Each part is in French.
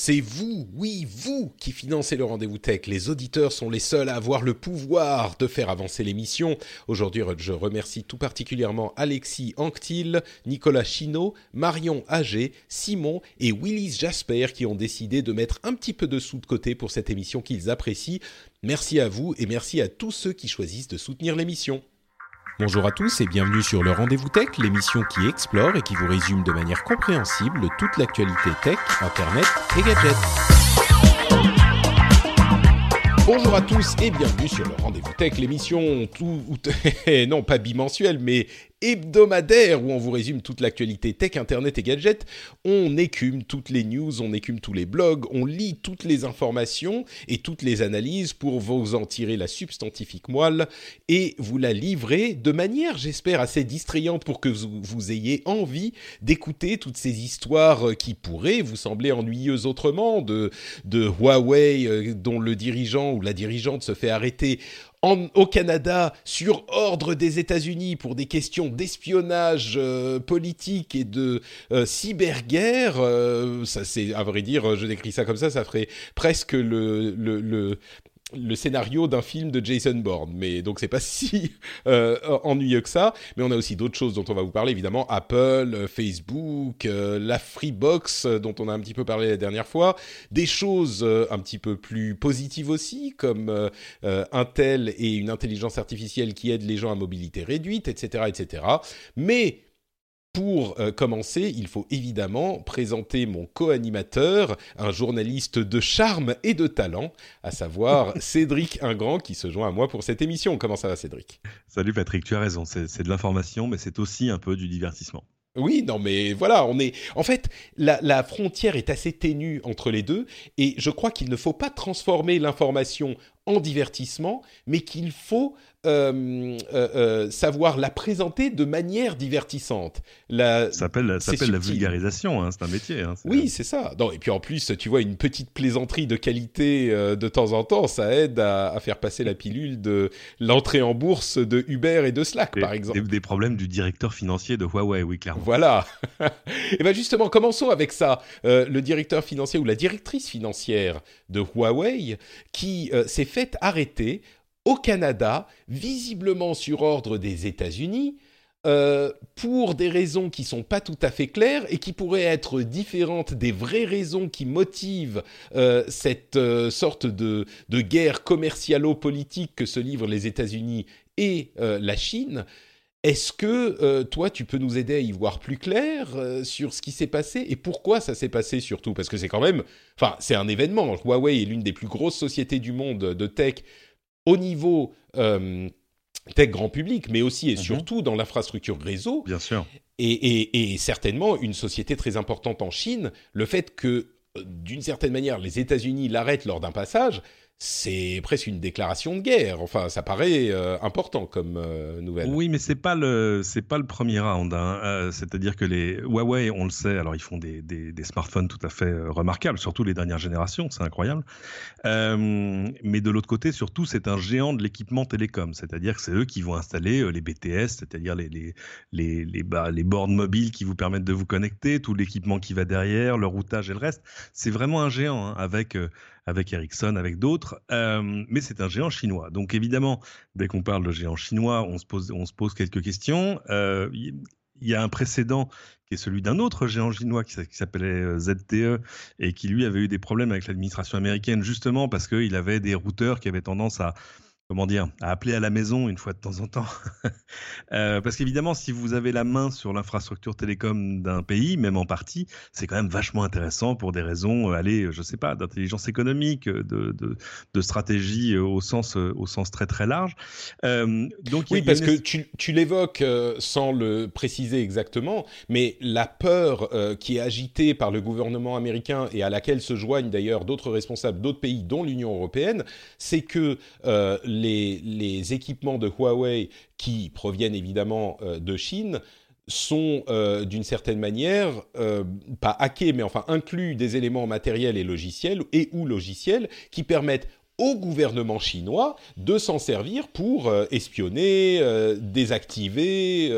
C'est vous, oui, vous, qui financez le rendez-vous tech. Les auditeurs sont les seuls à avoir le pouvoir de faire avancer l'émission. Aujourd'hui, je remercie tout particulièrement Alexis Anctil, Nicolas Chino, Marion Agé, Simon et Willis Jasper qui ont décidé de mettre un petit peu de sous de côté pour cette émission qu'ils apprécient. Merci à vous et merci à tous ceux qui choisissent de soutenir l'émission. Bonjour à tous et bienvenue sur le Rendez-vous Tech, l'émission qui explore et qui vous résume de manière compréhensible toute l'actualité tech, internet et gadgets. Bonjour à tous et bienvenue sur le Rendez-vous Tech, l'émission tout non pas bimensuelle mais hebdomadaire où on vous résume toute l'actualité tech, internet et gadgets. On écume toutes les news, on écume tous les blogs, on lit toutes les informations et toutes les analyses pour vous en tirer la substantifique moelle et vous la livrer de manière, j'espère, assez distrayante pour que vous, ayez envie d'écouter toutes ces histoires qui pourraient vous sembler ennuyeuses autrement, de, de Huawei euh, dont le dirigeant ou la dirigeante se fait arrêter au Canada sur ordre des États-Unis pour des questions d'espionnage euh, politique et de euh, cyberguerre. Euh, c'est à vrai dire, je décris ça comme ça, ça ferait presque le le scénario d'un film de Jason Bourne. Mais donc c'est pas si euh, ennuyeux que ça. Mais on a aussi d'autres choses dont on va vous parler évidemment Apple, euh, Facebook, euh, la Freebox dont on a un petit peu parlé la dernière fois, des choses un petit peu plus positives aussi comme Intel et une intelligence artificielle qui aide les gens à mobilité réduite, etc., etc. Mais pour euh, commencer, il faut évidemment présenter mon co-animateur, un journaliste de charme et de talent, à savoir Cédric Ingrand, qui se joint à moi pour cette émission. Comment ça va, Cédric? Salut Patrick, tu as raison, c'est de l'information, mais c'est aussi un peu du divertissement. Oui, non, mais voilà, on est. En fait, la, la, frontière est assez ténue entre les deux, et je crois qu'il ne faut pas transformer l'information en divertissement, mais qu'il faut euh, euh, euh, savoir la présenter de manière divertissante. La, ça s'appelle la vulgarisation, hein, c'est un métier. Hein, oui, c'est ça. Non, et puis en plus, tu vois, une petite plaisanterie de qualité de temps en temps, ça aide à, faire passer la pilule de l'entrée en bourse de Uber et de Slack, par exemple. Des, des, problèmes du directeur financier de Huawei, oui, clairement. Voilà. et bien justement, commençons avec ça. le directeur financier ou la directrice financière de Huawei qui s'est fait arrêter au Canada, visiblement sur ordre des États-Unis, euh, pour des raisons qui sont pas tout à fait claires et qui pourraient être différentes des vraies raisons qui motivent euh, cette euh, sorte de, de guerre commercialo-politique que se livrent les États-Unis et la Chine. Est-ce que toi, tu peux nous aider à y voir plus clair sur ce qui s'est passé et pourquoi ça s'est passé surtout? Parce que c'est quand même, enfin, c'est un événement. Huawei est l'une des plus grosses sociétés du monde de tech au niveau euh, tech grand public, mais aussi et mhm. surtout dans l'infrastructure réseau. Bien sûr. Et, certainement une société très importante en Chine, le fait que, euh, d'une certaine manière, les États-Unis l'arrêtent lors d'un passage, c'est presque une déclaration de guerre. Enfin, ça paraît euh, important comme euh, nouvelle. Oui, mais c'est pas pas le premier round. Hein. Euh, c'est-à-dire que les Huawei, on le sait, alors ils font des, des, des smartphones tout à fait remarquables, surtout les dernières générations, c'est incroyable. mais de l'autre côté, surtout, c'est un géant de l'équipement télécom. C'est-à-dire que c'est eux qui vont installer les BTS, c'est-à-dire les les les les, bah, les bornes mobiles qui vous permettent de vous connecter, tout l'équipement qui va derrière, le routage et le reste. C'est vraiment un géant hein, avec avec Ericsson, avec d'autres, euh, mais c'est un géant chinois. Donc évidemment, dès qu'on parle de géant chinois, on se pose, on se pose quelques questions. Euh, il y a un précédent qui est celui d'un autre géant chinois qui, s'appelait ZTE et qui lui avait eu des problèmes avec l'administration américaine justement parce qu'il avait des routeurs qui avaient tendance à comment dire, à appeler à la maison une fois de temps en temps. euh, parce qu'évidemment, si vous avez la main sur l'infrastructure télécom d'un pays, même en partie, c'est quand même vachement intéressant pour des raisons, euh, allez, je sais pas, d'intelligence économique, de, de, de, stratégie euh, au sens, euh, au sens très très large. Euh, donc, oui, parce que tu, tu l'évoques sans le préciser exactement, mais la peur euh, qui est agitée par le gouvernement américain et à laquelle se joignent d'ailleurs d'autres responsables d'autres pays, dont l'Union européenne, c'est que les, équipements de Huawei qui proviennent évidemment euh, de Chine sont euh, d'une certaine manière euh, pas hackés mais enfin inclus des éléments matériels et logiciels et ou logiciels qui permettent au gouvernement chinois de s'en servir pour espionner, désactiver,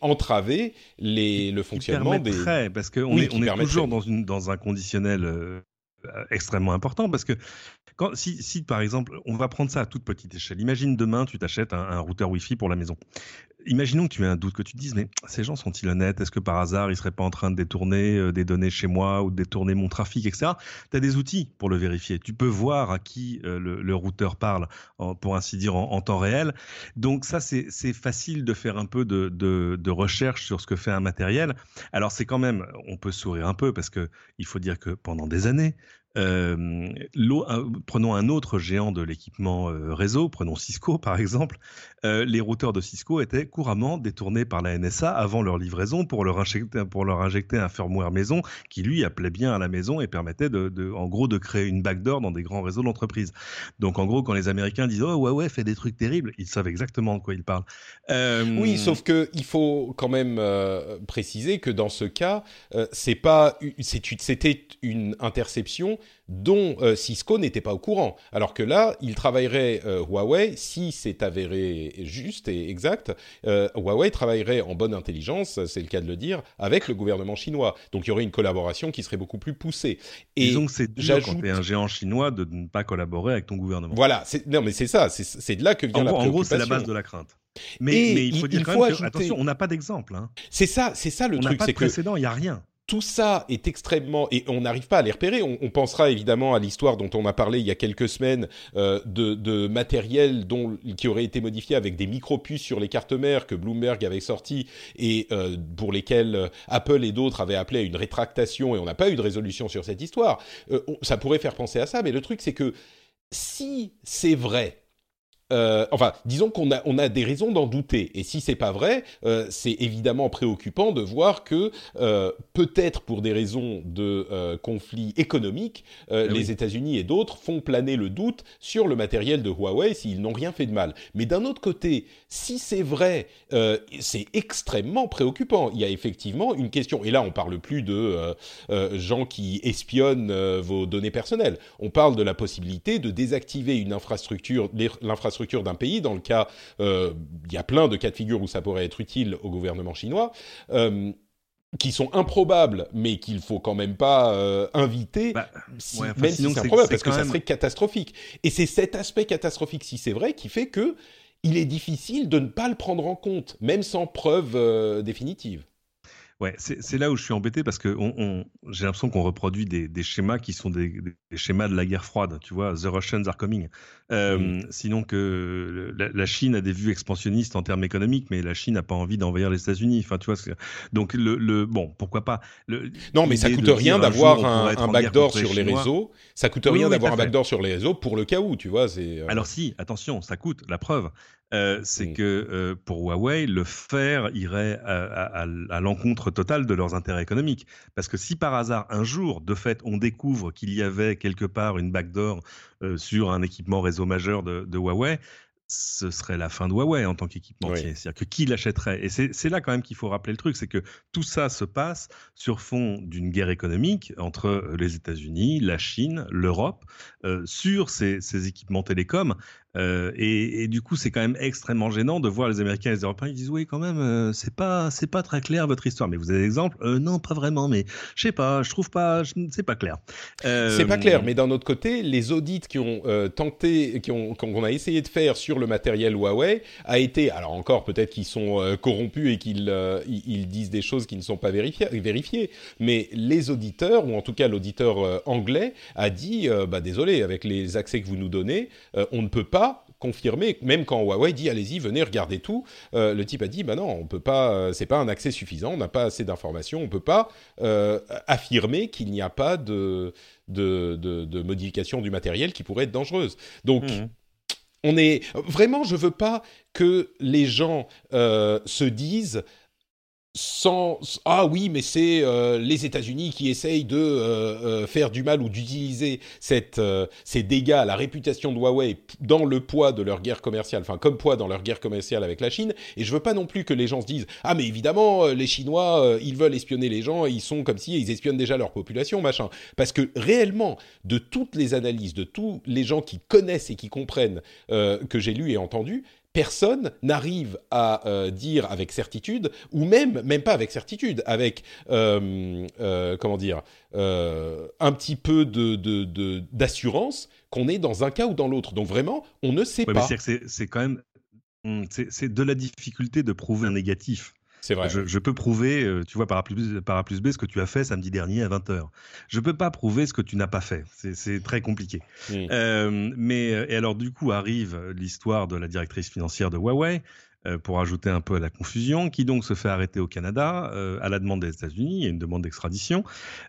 entraver les, le fonctionnement des. Parce qu'on est, on est toujours dans, une, dans un conditionnel extrêmement important parce que si, par exemple, on va prendre ça à toute petite échelle. Imagine demain, tu t'achètes un, routeur Wi-Fi pour la maison. Imaginons que tu aies un doute, que tu te dises, mais ces gens sont-ils honnêtes? Est-ce que par hasard, ils seraient pas en train de détourner euh, des données chez moi ou de détourner mon trafic, etc. Tu as des outils pour le vérifier. Tu peux voir à qui euh, le, routeur parle, pour ainsi dire, en, temps réel. Donc ça, c'est facile de faire un peu de, de, de, recherche sur ce que fait un matériel. Alors c'est quand même, on peut sourire un peu parce que il faut dire que pendant des années, euh, prenons un autre géant de l'équipement euh, réseau, prenons Cisco par exemple. Euh, les routeurs de Cisco étaient couramment détournés par la NSA avant leur livraison pour leur injecter, un firmware maison qui lui appelait bien à la maison et permettait de, en gros de créer une backdoor dans des grands réseaux d'entreprise. Donc en gros quand les Américains disent oh ouais fait des trucs terribles, ils savent exactement de quoi ils parlent. Oui, sauf que il faut quand même préciser que dans ce cas, c'est pas c'était une interception dont euh, Cisco n'était pas au courant. Alors que là, il travaillerait euh, Huawei, si c'est avéré juste et exact, euh, Huawei travaillerait en bonne intelligence, c'est le cas de le dire, avec le gouvernement chinois. Donc il y aurait une collaboration qui serait beaucoup plus poussée. Et Disons que c'est dur quand es un géant chinois de ne pas collaborer avec ton gouvernement. Voilà, non mais c'est ça, c'est de là que vient en la gros, En gros, c'est la base de la crainte. Mais, mais il faut dire il quand même que, attention, on n'a pas d'exemple. Hein. C'est ça, c'est ça le on truc. On n'a pas de précédent, il n'y a rien tout ça est extrêmement et on n'arrive pas à les repérer. On, pensera évidemment à l'histoire dont on a parlé il y a quelques semaines euh, de, matériel dont qui aurait été modifié avec des micro-puces sur les cartes mères que Bloomberg avait sorti et euh, pour lesquels euh, Apple et d'autres avaient appelé à une rétractation et on n'a pas eu de résolution sur cette histoire. Ça pourrait faire penser à ça, mais le truc c'est que si c'est vrai euh, enfin, disons qu'on a, on a des raisons d'en douter. Et si c'est pas vrai, euh, c'est évidemment préoccupant de voir que euh, peut-être pour des raisons de conflit économique, ah les. États-Unis et d'autres font planer le doute sur le matériel de Huawei s'ils n'ont rien fait de mal. Mais d'un autre côté, si c'est vrai, c'est extrêmement préoccupant. Il y a effectivement une question. Et là, on parle plus de gens qui espionnent vos données personnelles. On parle de la possibilité de désactiver une infrastructure, l'infrastructure d'un pays. Dans le cas, euh, il y a plein de cas de figure où ça pourrait être utile au gouvernement chinois. Euh, qui sont improbables, mais qu'il faut quand même pas euh, inviter, bah, si, ouais, enfin, même si c'est improbable, parce que même... ça serait catastrophique. Et c'est cet aspect catastrophique, si c'est vrai, qui fait que il est difficile de ne pas le prendre en compte, même sans preuve euh, définitive. Ouais, c'est là où je suis embêté parce que on, on, j'ai l'impression qu'on reproduit des, des, schémas qui sont des, des, schémas de la guerre froide. Tu vois, The Russians are coming. Euh. Sinon que la, la, Chine a des vues expansionnistes en termes économiques, mais la Chine n'a pas envie d'envahir les États-Unis. Enfin, tu vois. Donc le, le, bon, pourquoi pas. Le, non, mais ça coûte rien d'avoir un, un backdoor sur les réseaux. Ça coûte rien oui, d'avoir un backdoor sur les réseaux pour le cas où, tu vois. Euh... Alors si, attention, ça coûte. La preuve. Euh, c'est que euh, pour Huawei, le faire irait à, à, à l'encontre totale de leurs intérêts économiques. Parce que si par hasard, un jour, de fait, on découvre qu'il y avait quelque part une backdoor euh, sur un équipement réseau majeur de, de Huawei, ce serait la fin de Huawei en tant qu'équipementier. Oui. C'est-à-dire que qui l'achèterait? Et c'est là quand même qu'il faut rappeler le truc, c'est que tout ça se passe sur fond d'une guerre économique entre les États-Unis, la Chine, l'Europe, euh, sur ces, ces, équipements télécoms. Euh, et, du coup, c'est quand même extrêmement gênant de voir les Américains et les Européens qui disent oui, quand même, euh, c'est pas, pas très clair votre histoire. Mais vous avez des exemples? Euh, Non, pas vraiment. Mais je sais pas, je trouve pas, c'est pas clair. C'est pas clair. Mais d'un autre côté, les audits qui ont tenté, qui ont, qu'on a essayé de faire sur le matériel Huawei, a été, alors encore peut-être qu'ils sont corrompus et qu'ils ils disent des choses qui ne sont pas vérifiées, vérifiées, mais les auditeurs ou en tout cas l'auditeur anglais a dit, bah désolé, avec les accès que vous nous donnez, on ne peut pas confirmé, même quand Huawei dit allez-y, venez, regardez tout, euh, le type a dit bah non, on peut pas, euh, c'est pas un accès suffisant, on n'a pas assez d'informations, on peut pas euh, affirmer qu'il n'y a pas de de, de, modification du matériel qui pourrait être dangereuse. Donc mmh. on est vraiment, je veux pas que les gens se disent sans ah oui mais c'est euh, les États-Unis qui essayent de euh, euh, faire du mal ou d'utiliser ces dégâts à la réputation de Huawei dans le poids de leur guerre commerciale enfin comme poids dans leur guerre commerciale avec la Chine. Et je veux pas non plus que les gens se disent ah mais évidemment les Chinois ils veulent espionner les gens ils sont comme si ils espionnent déjà leur population machin. Parce que réellement de toutes les analyses de tous les gens qui connaissent et qui comprennent que j'ai lu et entendu personne n'arrive à euh, dire avec certitude, ou même, même pas avec certitude, avec, euh, euh, comment dire, un petit peu de, d'assurance qu'on est dans un cas ou dans l'autre. Donc vraiment, on ne sait pas. C'est quand même, hmm, c'est de la difficulté de prouver un négatif. C'est vrai. Je, peux prouver, euh, tu vois, par A, plus, par A plus B, ce que tu as fait samedi dernier à 20h. Je peux pas prouver ce que tu n'as pas fait. C'est très compliqué. Mmh. Euh, mais, euh, et alors, du coup, arrive l'histoire de la directrice financière de Huawei, euh, pour ajouter un peu à la confusion, qui donc se fait arrêter au Canada euh, à la demande des États-Unis, il y a une demande d'extradition,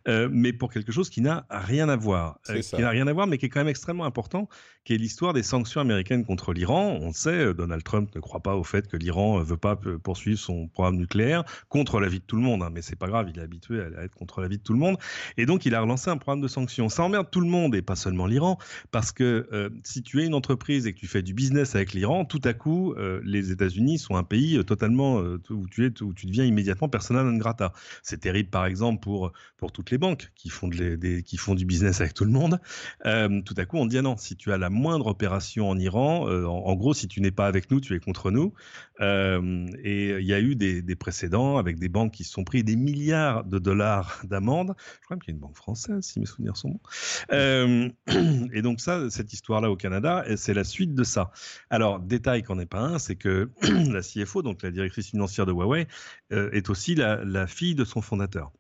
euh, mais pour quelque chose qui n'a rien à voir, qui n'a rien à voir, mais qui est quand même extrêmement important, qui est l'histoire des sanctions américaines contre l'Iran. On sait, Donald Trump ne croit pas au fait que l'Iran ne veut pas poursuivre son programme nucléaire contre l'avis de tout le monde, hein, mais c'est pas grave, il est habitué à être contre l'avis de tout le monde, et donc il a relancé un programme de sanctions. Ça emmerde tout le monde et pas seulement l'Iran, parce que si tu es une entreprise et que tu fais du business avec l'Iran, tout à coup, les États-Unis sont un pays euh, totalement euh, où tu es, où tu deviens immédiatement persona non grata. C'est terrible, par exemple, pour pour toutes les banques qui font des, qui font du business avec tout le monde. Euh, tout à coup, on dit ah non, si tu as la moindre opération en Iran, en, gros, si tu n'es pas avec nous, tu es contre nous. et il y a eu des, précédents avec des banques qui se sont pris des milliards de dollars d'amende. Je crois qu'il y a une banque française, si mes souvenirs sont bons. et donc ça, cette histoire-là au Canada, c'est la suite de ça. Alors, détail qu'en est pas un, c'est que la CFO, donc la directrice financière de Huawei, euh, est aussi la, fille de son fondateur.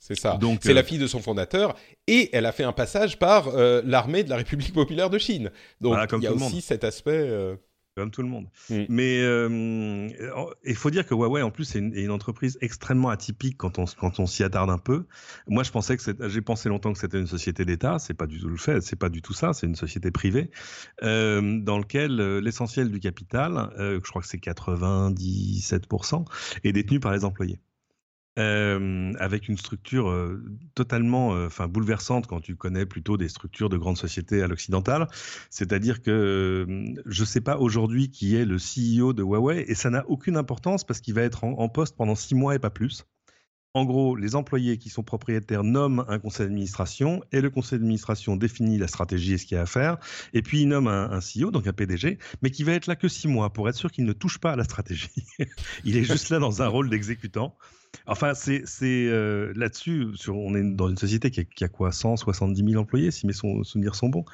C'est ça. Donc, c'est la euh, fille de son fondateur et elle a fait un passage par euh, l'armée de la République populaire de Chine. Donc il y a aussi cet aspect comme tout le monde. Mm. Mais euh, il faut dire que Huawei, en plus, c'est une, entreprise extrêmement atypique quand on, quand on s'y attarde un peu. Moi, je pensais que j'ai pensé longtemps que c'était une société d'État. C'est pas du tout le fait. C'est pas du tout ça. C'est une société privée euh, dans laquelle euh, l'essentiel du capital, je crois que c'est 97%, est détenu par les employés. Avec une structure totalement bouleversante quand tu connais plutôt des structures de grandes sociétés à l'occidental. C'est-à-dire que je ne sais pas aujourd'hui qui est le CEO de Huawei et ça n'a aucune importance parce qu'il va être en, poste pendant six mois et pas plus. En gros, les employés qui sont propriétaires nomment un conseil d'administration et le conseil d'administration définit la stratégie et ce qu'il y a à faire. Et puis il nomme un, un, CEO, donc un PDG, mais qui va être là que six mois pour être sûr qu'il ne touche pas à la stratégie. il est juste là dans un rôle d'exécutant. Enfin, c'est euh, là-dessus, on est dans une société qui a, quoi 170 000 employés, si mes souvenirs sont bons.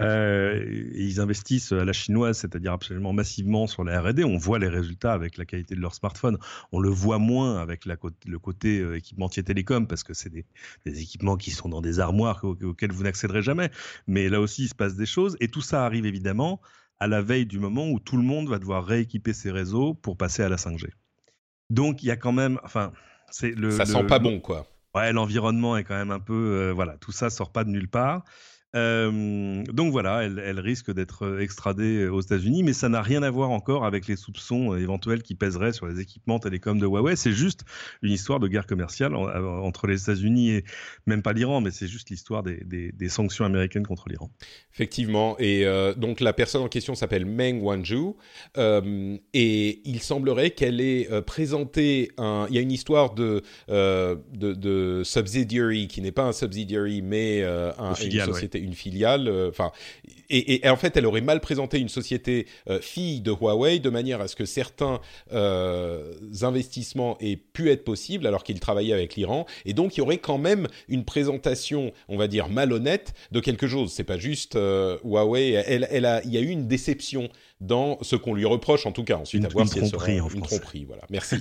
Euh, et ils investissent à la chinoise, c'est-à-dire absolument massivement sur la R&D. On voit les résultats avec la qualité de leur smartphone. On le voit moins avec le côté euh, équipementier télécom, parce que c'est des, équipements qui sont dans des armoires auxquels vous n'accéderez jamais. Mais là aussi, il se passe des choses. Et tout ça arrive évidemment à la veille du moment où tout le monde va devoir rééquiper ses réseaux pour passer à la 5G. Donc il y a quand même, enfin, c'est le. Ça sent pas bon, quoi. Ouais, l'environnement est quand même un peu, euh, voilà, tout ça sort pas de nulle part. Euh, donc voilà, elle, risque d'être euh, extradée aux États-Unis, mais ça n'a rien à voir encore avec les soupçons euh, éventuels qui pèseraient sur les équipements télécoms de Huawei. C'est juste une histoire de guerre commerciale entre les États-Unis et même pas l'Iran, mais c'est juste l'histoire des, sanctions américaines contre l'Iran. Effectivement, et donc la personne en question s'appelle Meng Wanzhou, et il semblerait qu'elle ait présenté un. Il y a une histoire de de, subsidiary qui n'est pas un subsidiary, mais une société une filiale. Enfin, et, en fait, elle aurait mal présenté une société fille de Huawei de manière à ce que certains investissements aient pu être possibles alors qu'il travaillait avec l'Iran. Et donc, il y aurait quand même une présentation, on va dire malhonnête, de quelque chose. C'est pas juste Huawei. Elle, elle a, il y a eu une déception dans ce qu'on lui reproche, en tout cas. Ensuite, une, à voir une tromperie, une tromperie, voilà. Merci.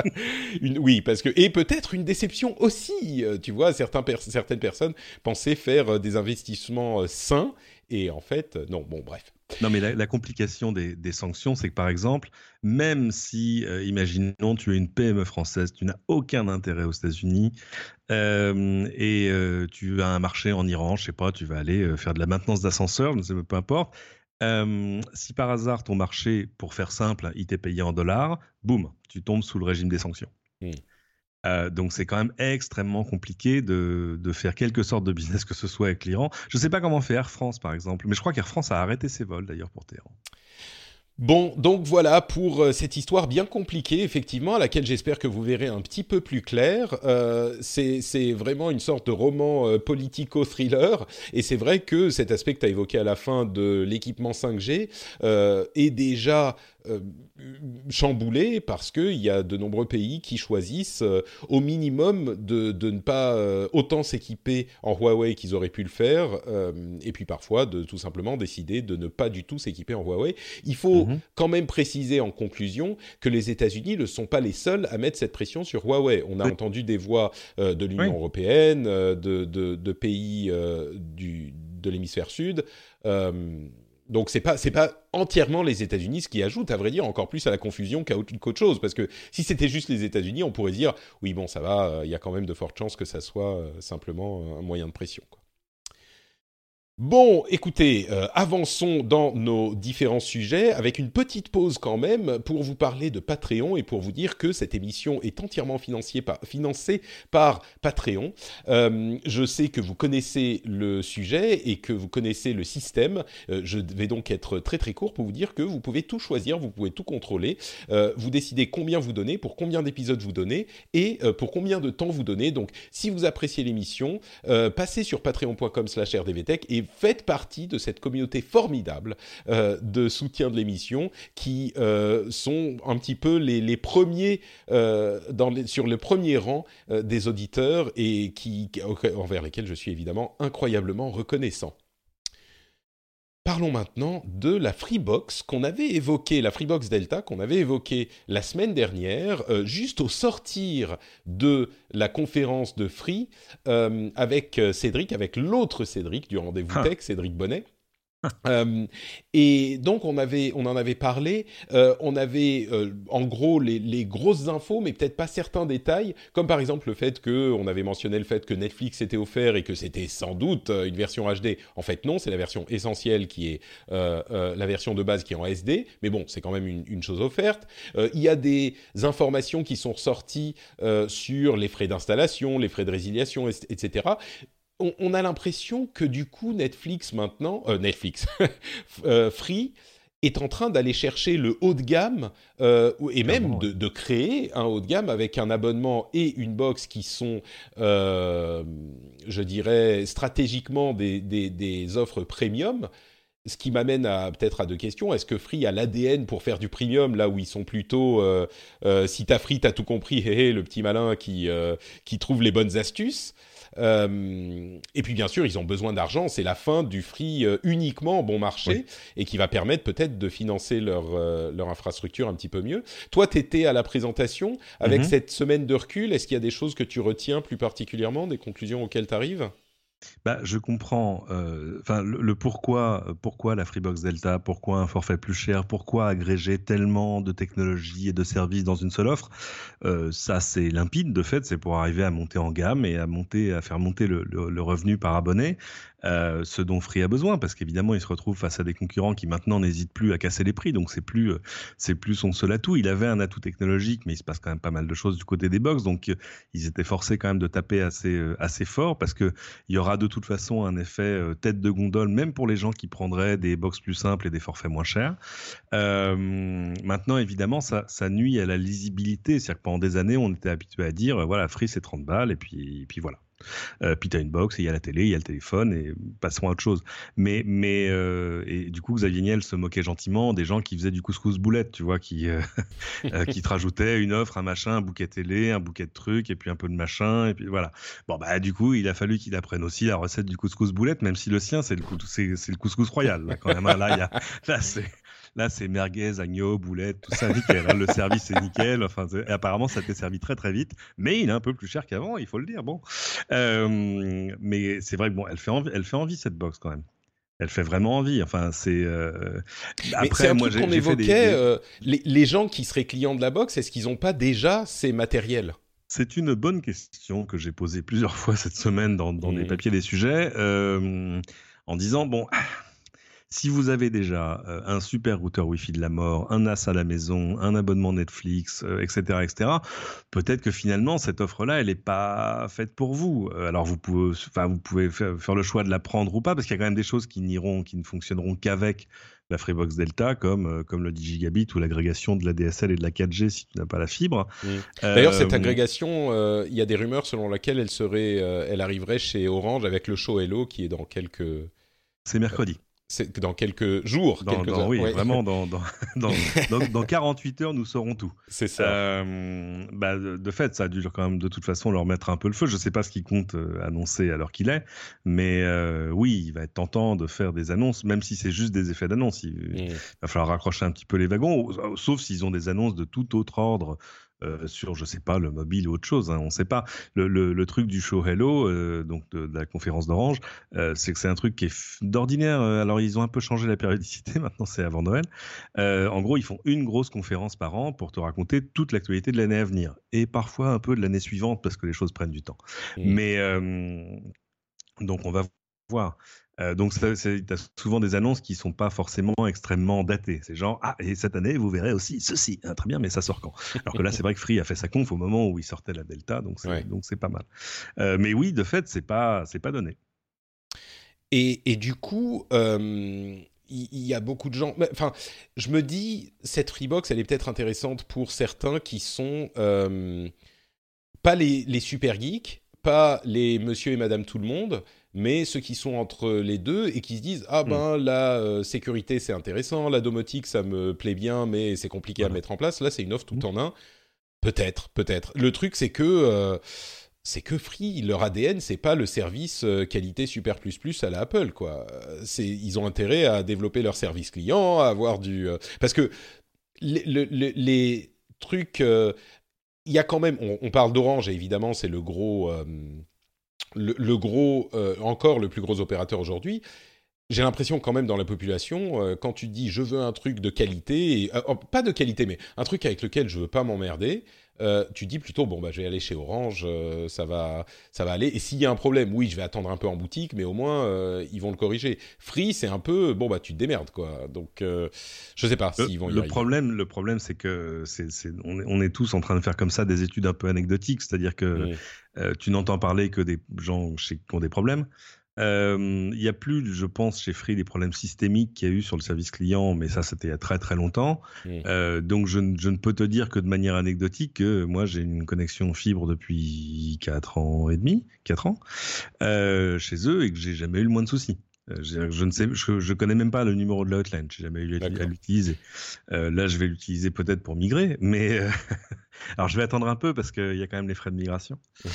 une, oui, parce que et peut-être une déception aussi. Euh, tu vois, certains certaines personnes pensaient faire euh, des investissements euh, sains et en fait, non. Bon, bref. Non, mais la, complication des, sanctions, c'est que par exemple, même si, imaginons, tu es une PME française, tu n'as aucun intérêt aux États-Unis et tu as un marché en Iran, je sais pas, tu vas aller faire de la maintenance d'ascenseur, peu importe si par hasard ton marché, pour faire simple, il t'est payé en dollars, boum, tu tombes sous le régime des sanctions. Mmh. Euh, donc c'est quand même extrêmement compliqué de, de, faire quelque sorte de business que ce soit avec l'Iran. Je ne sais pas comment fait Air France par exemple, mais je crois qu'Air France a arrêté ses vols d'ailleurs pour Téhéran. Bon, donc voilà pour euh, cette histoire bien compliquée, effectivement, à laquelle j'espère que vous verrez un petit peu plus clair. Euh, c'est vraiment une sorte de roman euh, politico-thriller, et c'est vrai que cet aspect que tu as évoqué à la fin de l'équipement 5G est déjà euh, chamboulé parce qu'il y a de nombreux pays qui choisissent euh, au minimum de, de, ne pas euh, autant s'équiper en Huawei qu'ils auraient pu le faire et puis parfois de tout simplement décider de ne pas du tout s'équiper en Huawei. Il faut mhm. quand même préciser en conclusion que les États-Unis ne sont pas les seuls à mettre cette pression sur Huawei. On a entendu des voix de l'Union européenne, de, de, de, pays du, de l'hémisphère sud. Donc c'est pas c'est pas entièrement les États-Unis, ce qui ajoute à vrai dire encore plus à la confusion qu'autre chose, parce que si c'était juste les États-Unis, on pourrait dire oui bon ça va, euh, il y a quand même de fortes chances que ça soit euh, simplement un moyen de pression. Bon, écoutez, euh, avançons dans nos différents sujets avec une petite pause quand même pour vous parler de Patreon et pour vous dire que cette émission est entièrement financée par, Patreon. Euh, je sais que vous connaissez le sujet et que vous connaissez le système. Euh, je vais donc être très très court pour vous dire que vous pouvez tout choisir, vous pouvez tout contrôler. vous décidez combien vous donnez, pour combien d'épisodes vous donnez et pour combien de temps vous donnez. Donc, si vous appréciez l'émission, passez sur patreon.com/rdvtech et faites partie de cette communauté formidable euh, de soutien de l'émission qui euh, sont un petit peu les, premiers euh, sur le premier rang des auditeurs et qui, envers lesquels je suis évidemment incroyablement reconnaissant. Parlons maintenant de la Freebox qu'on avait évoqué, la Freebox Delta qu'on avait évoqué la semaine dernière, euh, juste au sortir de la conférence de Free euh, avec euh, Cédric, avec l'autre Cédric du rendez-vous ah. tech, Cédric Bonnet. Euh, et donc on avait, on en avait parlé. Euh, on avait euh, en gros les, grosses infos, mais peut-être pas certains détails, comme par exemple le fait que on avait mentionné le fait que Netflix était offert et que c'était sans doute une version HD. En fait, non, c'est la version essentielle qui est la version de base qui est en SD. Mais bon, c'est quand même une, une chose offerte. il y a des informations qui sont ressorties sur les frais d'installation, les frais de résiliation, etc on, a l'impression que du coup Netflix maintenant, euh, Netflix, euh, Free est en train d'aller chercher le haut de gamme euh, et même de, créer un haut de gamme avec un abonnement et une box qui sont, je dirais, stratégiquement des, offres premium. Ce qui m'amène à peut-être à deux questions. Est-ce que Free a l'ADN pour faire du premium là où ils sont plutôt si t'as Free t'as tout compris, hé, le petit malin qui qui trouve les bonnes astuces? Euh, et puis bien sûr, ils ont besoin d'argent. C'est la fin du free euh, uniquement bon marché et qui va permettre peut-être de financer leur, euh, leur infrastructure un petit peu mieux. Toi, tu étais à la présentation avec mhm. cette semaine de recul. Est-ce qu'il y a des choses que tu retiens plus particulièrement, des conclusions auxquelles tu arrives bah, je comprends. Euh, enfin, le, pourquoi, pourquoi la Freebox Delta, pourquoi un forfait plus cher, pourquoi agréger tellement de technologies et de services dans une seule offre. Euh, ça, c'est limpide. De fait, c'est pour arriver à monter en gamme et à monter, à faire monter le, revenu par abonné. Euh, ce dont Free a besoin, parce qu'évidemment, il se retrouve face à des concurrents qui maintenant n'hésitent plus à casser les prix, donc c'est plus euh, c'est plus son seul atout. Il avait un atout technologique, mais il se passe quand même pas mal de choses du côté des box, donc euh, ils étaient forcés quand même de taper assez assez fort, parce que il y aura de toute façon un effet tête de gondole, même pour les gens qui prendraient des box plus simples et des forfaits moins chers. maintenant, évidemment, ça, ça nuit à la lisibilité, c'est-à-dire que pendant des années, on était habitué à dire voilà, Free c'est 30 balles, et puis, et puis voilà. Euh, puis tu as une box, il y a la télé, il y a le téléphone, et passons à autre chose. Mais, mais euh, et du coup, Xavier Niel se moquait gentiment des gens qui faisaient du couscous boulette, tu vois, qui, euh, qui te rajoutaient une offre, un machin, un bouquet télé, un bouquet de trucs, et puis un peu de machin, et puis voilà. Bon, bah, du coup, il a fallu qu'il apprenne aussi la recette du couscous boulette, même si le sien, c'est le, couscous royal, quand même. Là, là c'est Là, c'est merguez, agneau, boulette, tout ça nickel. Hein. Le service est nickel. Enfin, apparemment, ça t'est servi très très vite, mais il est un peu plus cher qu'avant, il faut le dire. Bon, euh, mais c'est vrai que bon, elle fait envie, elle fait envie cette box quand même. Elle fait vraiment envie. Enfin, c'est. Euh... Après, un moi, qu'on évoquait. Euh, les, gens qui seraient clients de la box, est-ce qu'ils n'ont pas déjà ces matériels? C'est une bonne question que j'ai posée plusieurs fois cette semaine dans, dans des mmh. papiers des sujets, euh, en disant bon, si vous avez déjà euh, un super routeur Wi-Fi de la mort, un NAS à la maison, un abonnement Netflix, etc., euh, etc., peut-être que finalement cette offre-là, elle n'est pas faite pour vous. Euh, alors vous pouvez, enfin vous pouvez faire, le choix de la prendre ou pas, parce qu'il y a quand même des choses qui n'iront, qui ne fonctionneront qu'avec la Freebox Delta, comme, comme le 10 gigabit ou l'agrégation de la DSL et de la 4G si tu n'as pas la fibre. D'ailleurs, cette agrégation, il y a des rumeurs selon lesquelles elle serait, elle arriverait chez Orange avec le show Hello qui est dans quelques. C'est mercredi dans quelques jours, dans, quelques Oui, vraiment, dans, dans, dans, 48 heures, nous saurons tout. C'est ça. Euh, bah, de, fait, ça a dû quand même de toute façon leur mettre un peu le feu. Je ne sais pas ce qu'ils comptent euh, annoncer à l'heure qu'il est, mais euh, oui, il va être tentant de faire des annonces, même si c'est juste des effets d'annonce. Il, mm. va falloir raccrocher un petit peu les wagons, sauf s'ils ont des annonces de tout autre ordre euh, sur, je sais pas, le mobile ou autre chose. Hein, on ne sait pas. Le, truc du show Hello, euh, donc de, la conférence d'Orange, euh, c'est que c'est un truc qui est d'ordinaire. alors ils ont un peu changé la périodicité. Maintenant, c'est avant Noël. en gros, ils font une grosse conférence par an pour te raconter toute l'actualité de l'année à venir et parfois un peu de l'année suivante parce que les choses prennent du temps. Mmh. Mais donc on va voir. Euh, donc, tu as souvent des annonces qui sont pas forcément extrêmement datées. C'est genre, ah, et cette année, vous verrez aussi ceci. Ah, très bien, mais ça sort quand? Alors que là, c'est vrai que Free a fait sa conf au moment où il sortait la Delta, donc c'est pas mal. Euh, mais oui, de fait, pas, c'est pas donné. Et, et du coup, euh, il y, a beaucoup de gens. Enfin, je me dis, cette Freebox, elle est peut-être intéressante pour certains qui sont pas les, les super geeks, pas les monsieur et madame tout le monde, mais ceux qui sont entre les deux et qui se disent ah ben hmm. la euh, sécurité c'est intéressant, la domotique ça me plaît bien mais c'est compliqué à mettre en place. Là c'est une offre tout hmm. en un. Peut-être, peut-être. Le truc c'est que euh, c'est que Free, leur ADN, c'est pas le service euh, qualité super plus plus à la Apple, quoi. C'est, ils ont intérêt à développer leur service client, à avoir du, parce que les, les, trucs, il y a quand même, on, on parle d'Orange, évidemment, c'est le gros, le, gros, euh, encore le plus gros opérateur aujourd'hui, j'ai l'impression quand même dans la population, euh, quand tu dis je veux un truc de qualité, euh, oh, pas de qualité, mais un truc avec lequel je veux pas m'emmerder, tu dis plutôt bon bah je vais aller chez Orange, ça va ça va aller. Et s'il y a un problème, oui je vais attendre un peu en boutique, mais au moins ils vont le corriger. Free c'est un peu bon bah tu te démerdes quoi. Donc je sais pas s'ils vont y le problème le problème c'est que c'est on, est, on est tous en train de faire comme ça des études un peu anecdotiques, c'est-à-dire que euh, tu n'entends parler que des gens qui ont des problèmes. Euh, il n'y a plus, je pense, chez Free des problèmes systémiques qu'il y a eu sur le service client, mais ça, c'était il y a très très longtemps. Euh, donc, je, ne peux te dire que de manière anecdotique que moi, j'ai une connexion fibre depuis 4 ans et demi, 4 ans, chez eux, et que j'ai jamais eu le moins de soucis. Je, ne sais, je, je, connais même pas le numéro de la hotline. J'ai jamais eu à l'utiliser. là, je vais l'utiliser peut-être pour migrer, mais Alors, je vais attendre un peu parce qu'il y a quand même les frais de migration.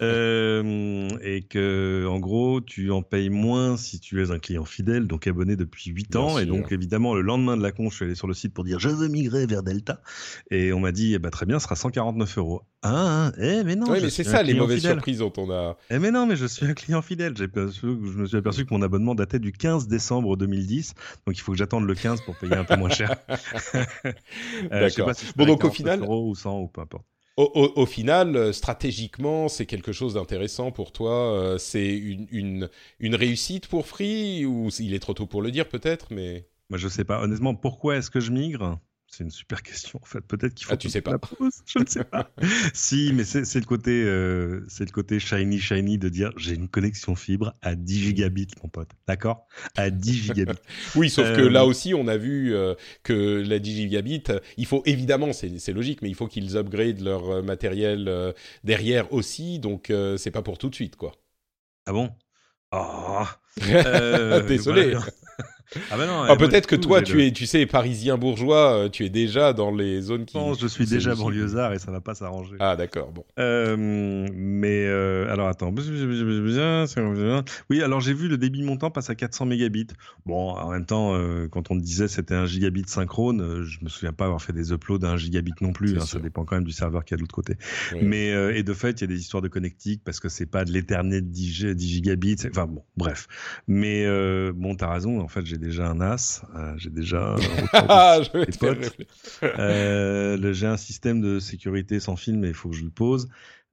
Euh, et que, en gros, tu en payes moins si tu es un client fidèle, donc abonné depuis 8 ans. Et donc, évidemment, le lendemain de la con, je suis allé sur le site pour dire je veux migrer vers Delta. Et on m'a dit, eh ben, très bien, ce sera 149 euros. Ah, eh, mais non. Oui, mais c'est ça les mauvaises surprises dont on a. Eh, mais non, mais je suis un client fidèle. je me suis aperçu que mon abonnement datait du 15 décembre 2010. Donc, il faut que j'attende le 15 pour payer un peu moins cher. euh, D'accord. bon, donc au final. ou 100 ou peu importe. Au, final, euh, stratégiquement, c'est quelque chose d'intéressant pour toi. Euh, c'est une, une, réussite pour Free ou il est trop tôt pour le dire peut-être, mais. Moi, je sais pas. Honnêtement, pourquoi est-ce que je migre? C'est une super question. En fait, peut-être qu'il faut. Ah, tu sais pas. Je ne sais pas. si, mais c'est le côté, euh, c'est le côté shiny, shiny de dire j'ai une connexion fibre à 10 gigabits, mon pote. D'accord? À 10 gigabits. oui, sauf que là aussi, on a vu que la 10 gigabits, il faut évidemment, c'est logique, mais il faut qu'ils upgradent leur matériel derrière aussi. Donc, c'est pas pour tout de suite, quoi. Ah bon? Oh Désolé. Ah bah non. Ah, peut-être que toi, tu es, tu sais, parisien bourgeois, euh, tu es déjà dans les zones qui. Non, je suis déjà banlieusard et ça va pas s'arranger. Ah d'accord, bon. Euh, mais euh, alors attends, oui, alors j'ai vu le débit montant passe à 400 mégabits. Bon, en même temps, quand on disait c'était un gigabit synchrone, je me souviens pas avoir fait des uploads à un gigabit non plus. Hein, ça dépend quand même du serveur qui est de l'autre côté. Mais et de fait, il y a des histoires de connectique parce que c'est pas de l'éternel 10, 10 gigabits. Enfin bon, bref. Mais bon, t'as raison. En fait, j'ai déjà un NAS, euh, j'ai déjà ah, euh, j'ai un système de sécurité sans fil, mais il faut que je le pose.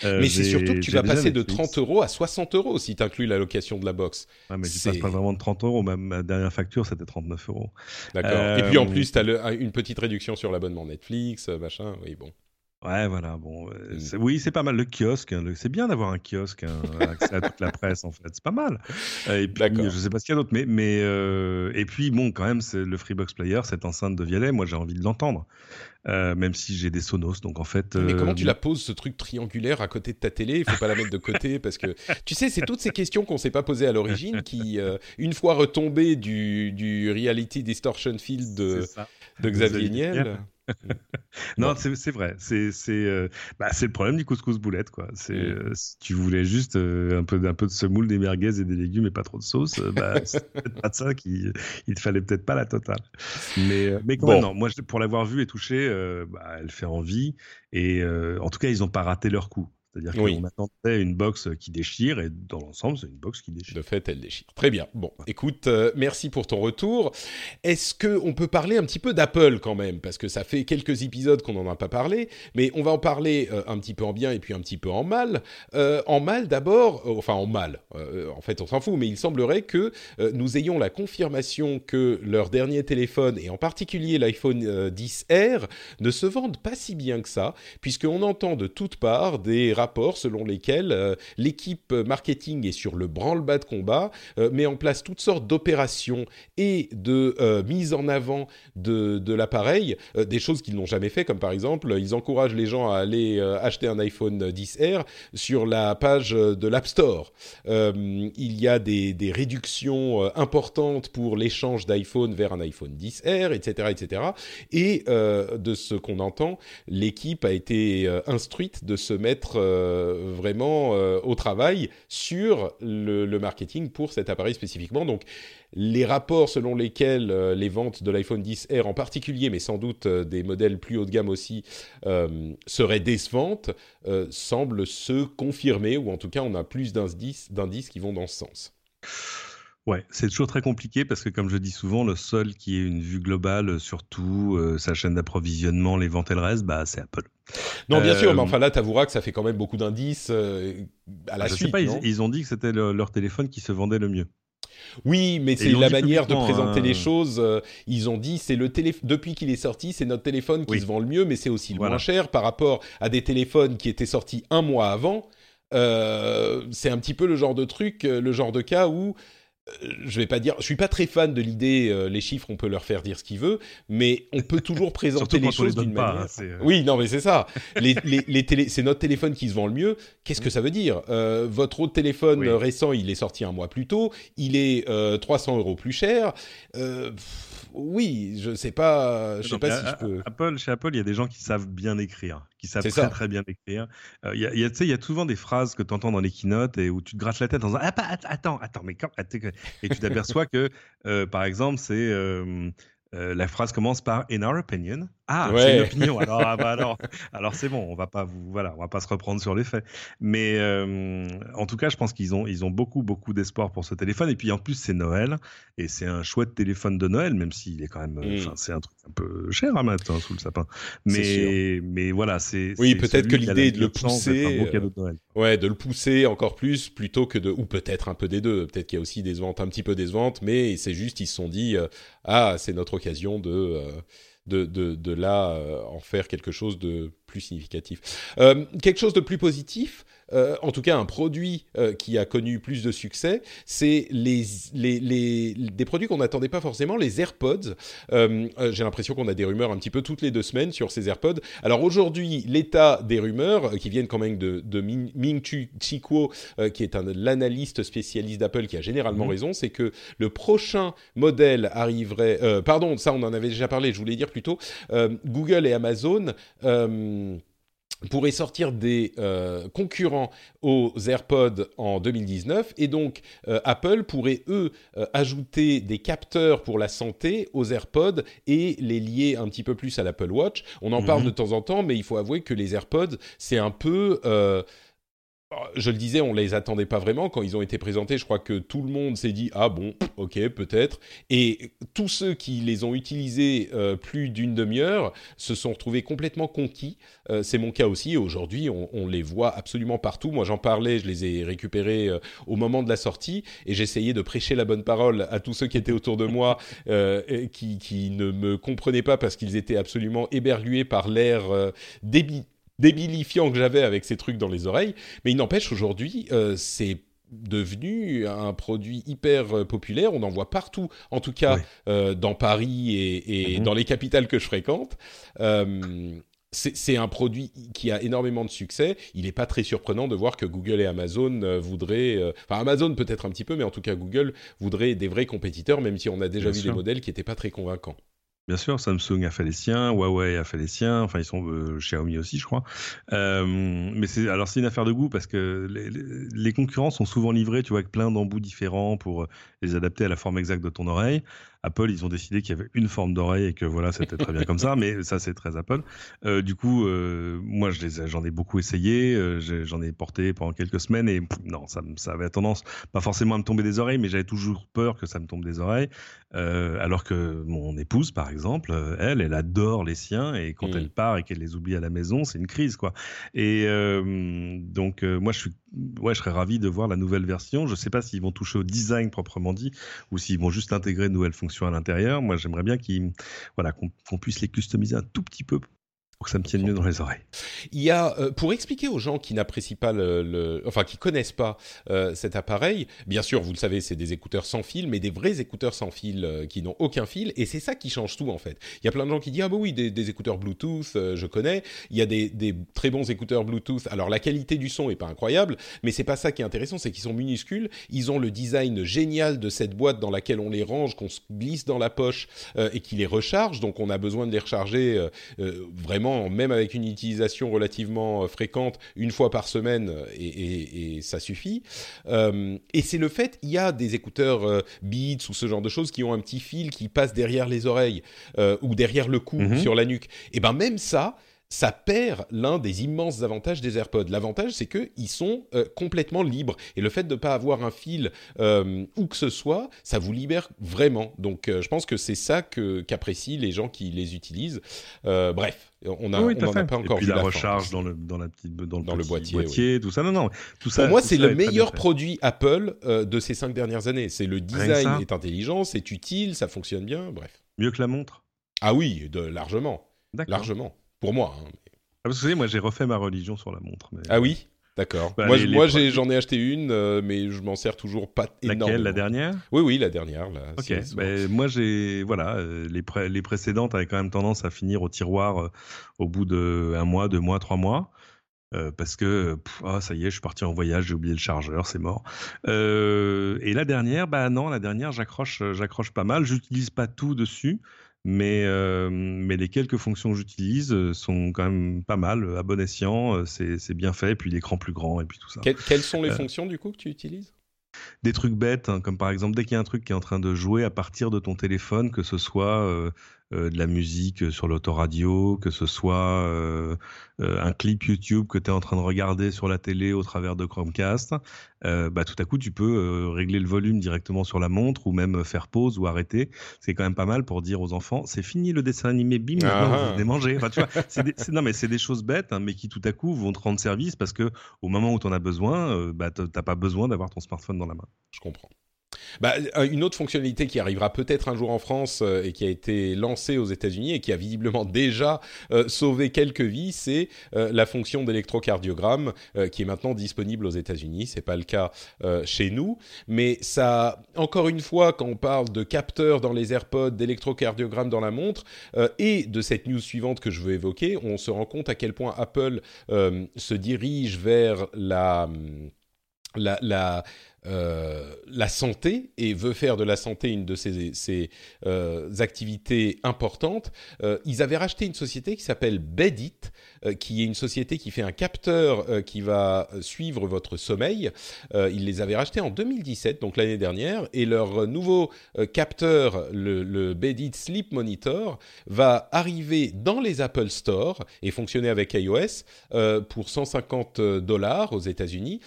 Euh, mais c'est surtout que tu vas passer de 30 euros à 60 euros si tu inclus la location de la box. Ah, mais tu passes pas vraiment de 30 euros. Ma, ma dernière facture, c'était 39 euros. D'accord. Et puis en plus, tu as une petite réduction sur l'abonnement Netflix, machin. Oui, bon. Ouais, voilà. Bon, euh, mmh. oui, c'est pas mal le kiosque. Hein, c'est bien d'avoir un kiosque, hein, accès à toute la presse en fait. C'est pas mal. Euh, et puis, je sais pas ce qu'il y a d'autre, mais mais euh, et puis bon, quand même, c'est le Freebox Player, cette enceinte de Vialet. Moi, j'ai envie de l'entendre, même si j'ai des Sonos. Donc en fait. Mais comment tu la poses ce truc triangulaire à côté de ta télé? Il faut pas la mettre de côté parce que tu sais, c'est toutes ces questions qu'on s'est pas posées à l'origine qui, une fois retombées du du Reality Distortion Field de, de Xavier Niel non, c'est vrai. C'est euh, bah, c'est le problème du couscous boulette quoi. C'est euh, si tu voulais juste euh, un peu un peu de semoule, des merguez et des légumes et pas trop de sauce, bah, c'est pas de ça qu'il il te fallait peut-être pas la totale. Mais mais quand même, non. Moi, pour l'avoir vu et touché, bah, elle fait envie et en tout cas, ils ont pas raté leur coup. C'est-à-dire qu'on attendait une box qui déchire et dans l'ensemble, c'est une box qui déchire. De fait, elle déchire. Très bien. Bon, écoute, euh, merci pour ton retour. Est-ce qu'on peut parler un petit peu d'Apple quand même? Parce que ça fait quelques épisodes qu'on n'en a pas parlé, mais on va en parler euh, un petit peu en bien et puis un petit peu en mal. Euh, en mal d'abord, enfin en mal, en fait on s'en fout, mais il semblerait que nous ayons la confirmation que leur dernier téléphone, et en particulier l'iPhone 10R, ne se vendent pas si bien que ça, puisqu'on entend de toutes parts des rapports selon lesquels euh, l'équipe marketing est sur le branle-bas de combat, euh, met en place toutes sortes d'opérations et de euh, mise en avant de, de l'appareil, des choses qu'ils n'ont jamais fait, comme par exemple, ils encouragent les gens à aller acheter un iPhone 10R sur la page de l'App Store. il y a des, des réductions importantes pour l'échange d'iPhone vers un iPhone 10R, etc., etc. Et de ce qu'on entend, l'équipe a été instruite de se mettre euh, vraiment euh, au travail sur le, marketing pour cet appareil spécifiquement. Donc, les rapports selon lesquels euh, les ventes de l'iPhone 10R en particulier, mais sans doute des modèles plus haut de gamme aussi, seraient décevantes, semblent se confirmer, ou en tout cas, on a plus d'indices qui vont dans ce sens. Ouais, c'est toujours très compliqué parce que, comme je dis souvent, le seul qui ait une vue globale sur tout, euh, sa chaîne d'approvisionnement, les ventes et le reste, bah, c'est Apple. Non, bien sûr, mais euh, enfin là, tu avoueras que ça fait quand même beaucoup d'indices euh, à la je suite. Sais pas, ils, ont dit que c'était leur téléphone qui se vendait le mieux. Oui, mais c'est la manière de présenter les hein. choses. ils ont dit c'est le téléphone depuis qu'il est sorti, c'est notre téléphone qui se vend le mieux, mais c'est aussi le moins cher par rapport à des téléphones qui étaient sortis un mois avant. c'est un petit peu le genre de truc, le genre de cas où je vais pas dire, je suis pas très fan de l'idée, euh, les chiffres, on peut leur faire dire ce qu'ils veulent, mais on peut toujours présenter les choses d'une manière. Hein, euh, oui, non, mais c'est ça. les, les, télé... c'est notre téléphone qui se vend le mieux. Qu'est-ce que ça veut dire? Euh, Votre autre téléphone récent, il est sorti un mois plus tôt, il est 300 euros plus cher oui, je sais pas, je sais pas si je peux. Apple, chez Apple, il y a des gens qui savent bien écrire, qui savent très très bien écrire. Euh, il y a, il y a souvent des phrases que tu entends dans les keynotes et où tu te grattes la tête en disant ah, attends, attends, mais quand et tu t'aperçois que euh, par exemple c'est euh, la phrase commence par in our opinion ah, c'est une opinion. Alors, ah, bah, alors, alors c'est bon. On va pas vous, voilà, on va pas se reprendre sur les faits. Mais euh, en tout cas, je pense qu'ils ont, ils ont beaucoup, beaucoup d'espoir pour ce téléphone. Et puis en plus, c'est Noël et c'est un chouette téléphone de Noël, même s'il est quand même, euh, mm. c'est un truc un peu cher à mettre hein, sous le sapin. Mais, mais voilà, c'est. Oui, peut-être que l'idée est de le pousser. De ouais, de le pousser encore plus plutôt que de, ou peut-être un peu des deux. Peut-être qu'il y a aussi des ventes un petit peu décevantes, mais c'est juste, ils se sont dit, euh, ah, c'est notre occasion de de, de, de là en faire quelque chose de plus significatif. Euh, quelque chose de plus positif, euh, en tout cas un produit euh, qui a connu plus de succès, c'est les, les, les, des produits qu'on n'attendait pas forcément, les AirPods. J'ai l'impression qu'on a des rumeurs un petit peu toutes les deux semaines sur ces AirPods. Alors aujourd'hui, l'état des rumeurs, qui viennent quand même de, de Ming, Chi Kuo, qui est l'analyste spécialiste d'Apple qui a généralement mmh. raison, c'est que le prochain modèle arriverait... pardon, ça on en avait déjà parlé, je voulais dire plutôt, Google et Amazon pourrait sortir des euh, concurrents aux AirPods en 2019 et donc euh, Apple pourrait eux euh, ajouter des capteurs pour la santé aux AirPods et les lier un petit peu plus à l'Apple Watch. On en parle mhm. de temps en temps mais il faut avouer que les AirPods c'est un peu je le disais, on les attendait pas vraiment quand ils ont été présentés. Je crois que tout le monde s'est dit ah bon, ok, peut-être. Et tous ceux qui les ont utilisés euh, plus d'une demi-heure se sont retrouvés complètement conquis. Euh, c'est mon cas aussi. Aujourd'hui, on, les voit absolument partout. Moi, j'en parlais, je les ai récupérés euh, au moment de la sortie et j'essayais de prêcher la bonne parole à tous ceux qui étaient autour de moi, qui, qui, ne me comprenaient pas parce qu'ils étaient absolument éberlués par l'air débit débilifiant que j'avais avec ces trucs dans les oreilles. Mais il n'empêche, aujourd'hui, euh, c'est devenu un produit hyper euh, populaire. On en voit partout, en tout cas euh, dans Paris et, mhm. dans les capitales que je fréquente. c'est un produit qui a énormément de succès. Il n'est pas très surprenant de voir que Google et Amazon voudraient, enfin Amazon peut-être un petit peu, mais en tout cas Google voudrait des vrais compétiteurs, même si on a déjà vu des modèles qui n'étaient pas très convaincants. Bien sûr, Samsung a fait les siens, Huawei a fait les siens, enfin ils sont euh, Xiaomi aussi, je crois. Euh, mais c'est alors c'est une affaire de goût parce que les, les, concurrents sont souvent livrés, tu vois, avec plein d'embouts différents pour les adapter à la forme exacte de ton oreille. Apple, ils ont décidé qu'il y avait une forme d'oreille et que voilà, c'était très bien comme ça, mais ça, c'est très Apple. Euh, du coup, euh, moi, j'en ai beaucoup essayé, euh, j'en ai porté pendant quelques semaines et non, ça, ça avait tendance, pas forcément à me tomber des oreilles, mais j'avais toujours peur que ça me tombe des oreilles. alors que mon épouse, par exemple, elle, elle adore les siens et quand mm. elle part et qu'elle les oublie à la maison, c'est une crise, quoi. Et donc, moi, je suis, ouais, je serais ravi de voir la nouvelle version. Je sais pas s'ils vont toucher au design proprement dit ou s'ils vont juste intégrer de nouvelles fonctions à l'intérieur. Moi, j'aimerais bien qu'on voilà, puisse les customiser un tout petit peu pour que ça me tienne mieux dans les oreilles. Il y a, euh, pour expliquer aux gens qui n'apprécient pas le, enfin qui connaissent pas euh, cet appareil, bien sûr, vous le savez, c'est des écouteurs sans fil, mais des vrais écouteurs sans fil euh, qui n'ont aucun fil, et c'est ça qui change tout en fait. Il y a plein de gens qui disent ah bah oui, des, écouteurs Bluetooth, je connais. Il y a des, des, très bons écouteurs Bluetooth. Alors la qualité du son est pas incroyable, mais c'est pas ça qui est intéressant, c'est qu'ils sont minuscules. Ils ont le design génial de cette boîte dans laquelle on les range, qu'on se glisse dans la poche et qui les recharge. Donc on a besoin de les recharger vraiment même avec une utilisation relativement euh, fréquente, une fois par semaine, euh, et, ça suffit. Euh, et c'est le fait, il y a des écouteurs Beats ou ce genre de choses qui ont un petit fil qui passe derrière les oreilles ou derrière le cou, mhm. sur la nuque. Et ben même ça, ça perd l'un des immenses avantages des AirPods. L'avantage, c'est qu'ils sont euh, complètement libres. Et le fait de ne pas avoir un fil euh, où que ce soit, ça vous libère vraiment. Donc, euh, je pense que c'est ça qu'apprécient les gens qui les utilisent. bref, on a, a pas encore Et puis la, recharge dans le dans la petite dans le, boîtier, tout ça. Non, non, tout ça. Pour moi, c'est le meilleur produit Apple de ces cinq dernières années. C'est le design est intelligent, c'est utile, ça fonctionne bien. Bref. Mieux que la montre. Ah oui, de, largement. Largement. Pour moi. Hein. Ah, parce que moi, j'ai refait ma religion sur la montre. Ah oui D'accord. Bah, moi, moi j'en ai, acheté une, euh, mais je m'en sers toujours pas énormément. Laquelle, la dernière? Oui, oui, la dernière. Là, ok. Bah, moi, j'ai voilà, euh, les, les précédentes avaient quand même tendance à finir au tiroir euh, au bout de un mois, deux mois, trois mois. parce que ah, ça y est, je suis parti en voyage, j'ai oublié le chargeur, c'est mort. et la dernière, bah non, la dernière, j'accroche, j'accroche pas mal. J'utilise pas tout dessus, mais, euh, mais les quelques fonctions que j'utilise euh, sont quand même pas mal, à bon escient, euh, c'est bien fait, et puis l'écran plus grand, et puis tout ça. quelles sont les fonctions du coup que tu utilises? des trucs bêtes, hein, comme par exemple dès qu'il y a un truc qui est en train de jouer à partir de ton téléphone, que ce soit euh, de la musique sur l'autoradio, que ce soit euh, euh, un clip YouTube que tu es en train de regarder sur la télé au travers de Chromecast, bah, tout à coup tu peux régler le volume directement sur la montre ou même faire pause ou arrêter. C'est quand même pas mal pour dire aux enfants c'est fini le dessin animé, bim, maintenant vous manger. Enfin, tu vois, non mais c'est des choses bêtes, hein, mais qui tout à coup vont te rendre service parce que au moment où tu en as besoin, bah, tu n'as pas besoin d'avoir ton smartphone dans la main. Je comprends. Bah, une autre fonctionnalité qui arrivera peut-être un jour en France euh, et qui a été lancée aux États-Unis et qui a visiblement déjà euh, sauvé quelques vies, c'est euh, la fonction d'électrocardiogramme qui est maintenant disponible aux États-Unis. C'est pas le cas chez nous, mais ça, encore une fois, quand on parle de capteurs dans les AirPods, d'électrocardiogramme dans la montre et de cette news suivante que je veux évoquer, on se rend compte à quel point Apple se dirige vers la, euh, la santé et veut faire de la santé une de ses, euh, activités importantes. Euh, ils avaient racheté une société qui s'appelle Bedit, qui est une société qui fait un capteur qui va suivre votre sommeil. ils les avaient rachetés en 2017, donc l'année dernière, et leur nouveau capteur, le, le Bedit Sleep Monitor, va arriver dans les Apple Store et fonctionner avec iOS pour 150 dollars aux États-Unis.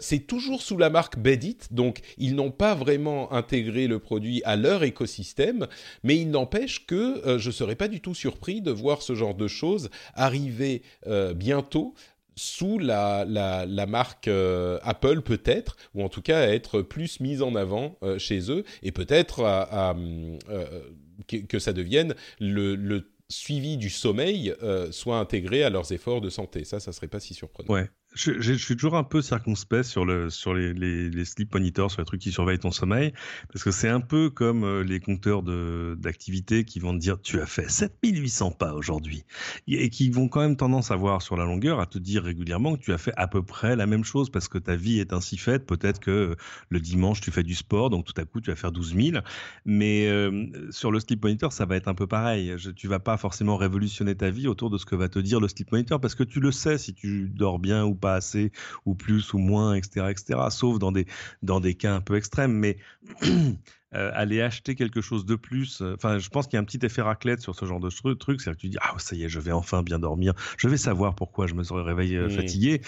C'est toujours sous la marque Bedit donc ils n'ont pas vraiment intégré le produit à leur écosystème, mais il n'empêche que euh, je ne serais pas du tout surpris de voir ce genre de choses arriver euh, bientôt sous la, marque euh, Apple peut-être, ou en tout cas à être plus mise en avant chez eux, et peut-être que, ça devienne le, suivi du sommeil soit intégré à leurs efforts de santé. Ça, ça serait pas si surprenant. Je, suis toujours un peu circonspect sur, le, sur les, les, les, sleep monitors, sur les trucs qui surveillent ton sommeil, parce que c'est un peu comme euh, les compteurs d'activité qui vont te dire tu as fait 7800 pas aujourd'hui, et qui vont quand même tendance à voir sur la longueur à te dire régulièrement que tu as fait à peu près la même chose, parce que ta vie est ainsi faite. Peut-être que le dimanche tu fais du sport, donc tout à coup tu vas faire 12 000, mais euh, sur le sleep monitor ça va être un peu pareil. Je, tu vas pas forcément révolutionner ta vie autour de ce que va te dire le sleep monitor, parce que tu le sais si tu dors bien ou pas assez, ou plus ou moins, etc., etc. Sauf dans des, dans des cas un peu extrêmes. Mais euh, aller acheter quelque chose de plus, euh, enfin, je pense qu'il y a un petit effet raclette sur ce genre de truc. C'est-à-dire que tu dis, ah, ça y est, je vais enfin bien dormir. Je vais savoir pourquoi je me serais réveillé euh, fatigué.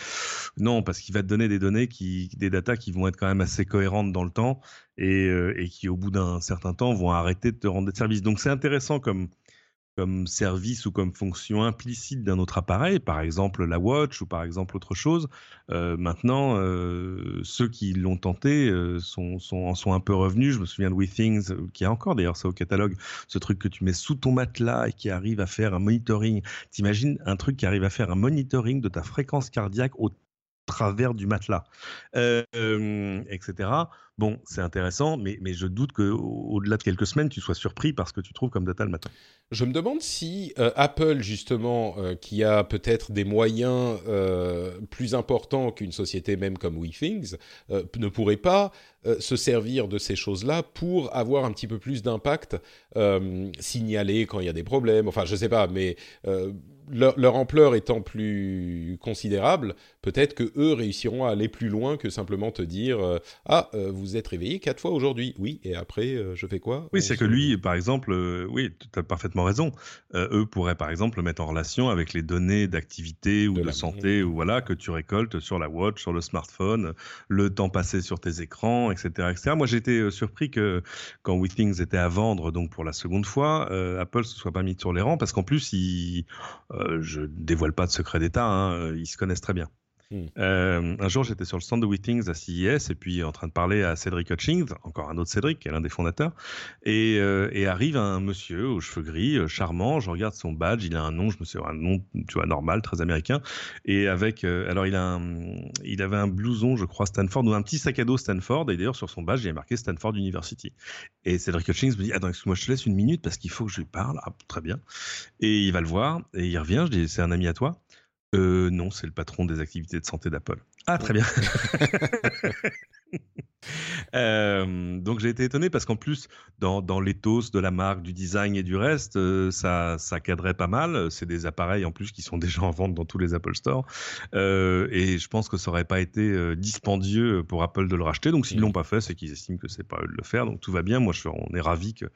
Non, parce qu'il va te donner des données qui, des datas qui vont être quand même assez cohérentes dans le temps et, et qui, au bout d'un certain temps, vont arrêter de te rendre des services. Donc, c'est intéressant comme, comme service ou comme fonction implicite d'un autre appareil, par exemple la watch ou par exemple autre chose. Euh, maintenant, euh, ceux qui l'ont tenté euh, sont, en sont un peu revenus. Je me souviens de WeThings, qui a encore d'ailleurs ça au catalogue, ce truc que tu mets sous ton matelas et qui arrive à faire un monitoring. T'imagines un truc qui arrive à faire un monitoring de ta fréquence cardiaque au travers du matelas, etc. Bon, c'est intéressant, mais, je doute qu'au-delà de quelques semaines, tu sois surpris parce que tu trouves comme data le matin. Je me demande si euh, Apple, justement, euh, qui a peut-être des moyens euh, plus importants qu'une société même comme WeThings, ne pourrait pas se servir de ces choses-là pour avoir un petit peu plus d'impact, signaler quand il y a des problèmes, enfin, je ne sais pas, mais leur, ampleur étant plus considérable, peut-être que eux réussiront à aller plus loin que simplement te dire ah vous êtes réveillé quatre fois aujourd'hui, oui, et après je fais quoi? Oui, c'est que lui, par exemple, oui, tu as parfaitement raison. Euh, eux pourraient par exemple le mettre en relation avec les données d'activité ou de, santé ou voilà que tu récoltes sur la watch, sur le smartphone, le temps passé sur tes écrans, etc., etc. Moi, j'étais euh, surpris que quand WeThings était à vendre, donc pour la seconde fois, euh, Apple se soit pas mis sur les rangs parce qu'en plus, ils, je dévoile pas de secret d'État, hein, ils se connaissent très bien. Hmm. Euh, un jour, j'étais sur le stand de WeThings à CES et puis en train de parler à Cédric Hutchings, encore un autre Cédric, qui est l'un des fondateurs, et, euh, arrive un monsieur aux cheveux gris, euh, charmant. Je regarde son badge, il a un nom, je me suis un nom, tu vois, normal, très américain, et avec, alors il a, il avait un blouson, je crois Stanford ou un petit sac à dos Stanford, et d'ailleurs sur son badge, il y a marqué Stanford University. Et Cédric Hutchings me dit, attends, excuse-moi, je te laisse une minute parce qu'il faut que je lui parle. Ah, très bien. Et il va le voir et il revient. Je dis, c'est un ami à toi. Euh, non, c'est le patron des activités de santé d'Apple. Ah, très bien. Euh, donc j'ai été étonné parce qu'en plus, dans, dans l'éthos de la marque, du design et du reste, euh, ça, ça cadrait pas mal. C'est des appareils en plus qui sont déjà en vente dans tous les Apple Store. Euh, et je pense que ça aurait pas été dispendieux pour Apple de le racheter. Donc s'ils l'ont pas fait, c'est qu'ils estiment que c'est pas eux de le faire. Donc tout va bien. Moi, je, on est ravi que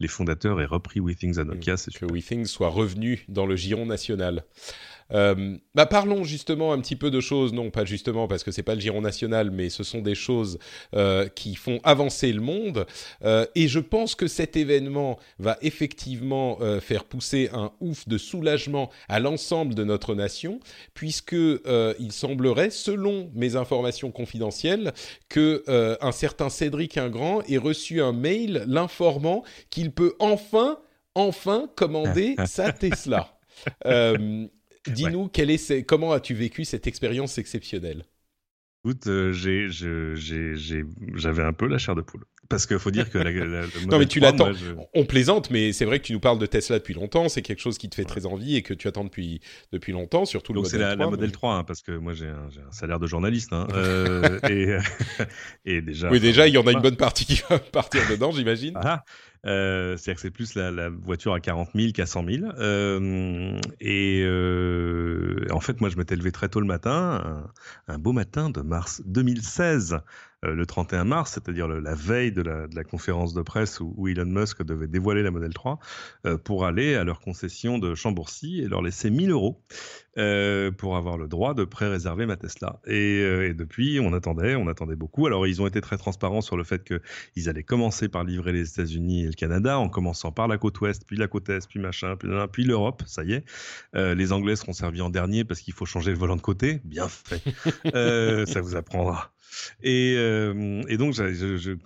les fondateurs aient repris WeThings à Nokia. Que WeThings soit revenu dans le giron national. Euh, bah parlons justement un petit peu de choses, non pas justement parce que c'est pas le giron national, mais ce sont des choses euh, qui font avancer le monde. Euh, et je pense que cet événement va effectivement faire pousser un ouf de soulagement à l'ensemble de notre nation, puisque il semblerait, selon mes informations confidentielles, que un certain Cédric Ingrand ait reçu un mail l'informant qu'il peut enfin, enfin commander sa Tesla. Dis-nous, est, comment as-tu vécu cette expérience exceptionnelle? Écoute, euh, j'avais un peu la chair de poule. Parce qu'il faut dire que la, la- Non, mais tu 3, l'attends. je- On plaisante, mais c'est vrai que tu nous parles de Tesla depuis longtemps. C'est quelque chose qui te fait très envie et que tu attends depuis, depuis longtemps, surtout Donc le c'est modèle la, 3. la modèle mais- 3, hein, parce que moi j'ai un, salaire de journaliste. hein, euh, et, et déjà. Oui, déjà, il y en a une bonne partie qui va partir dedans, j'imagine. Ah, euh, C'est-à-dire que c'est plus la, la voiture à 40 000 qu'à 100 000. Euh, et euh, en fait, moi, je m'étais levé très tôt le matin, un, un beau matin de mars 2016, euh, le 31 mars, c'est-à-dire la veille de la, de la conférence de presse où, où Elon Musk devait dévoiler la Model 3, euh, pour aller à leur concession de Chambourcy et leur laisser 1000 euros euh, pour avoir le droit de pré-réserver ma Tesla. Et, euh, et depuis, on attendait, on attendait beaucoup. Alors, ils ont été très transparents sur le fait que ils allaient commencer par livrer les États-Unis et le Canada, en commençant par la côte ouest, puis la côte est, puis machin, puis, l'Europe, ça y est. Euh, les Anglais seront servis en dernier parce qu'il faut changer le volant de côté. Bien fait. Euh, ça vous apprendra. Et, euh, et donc,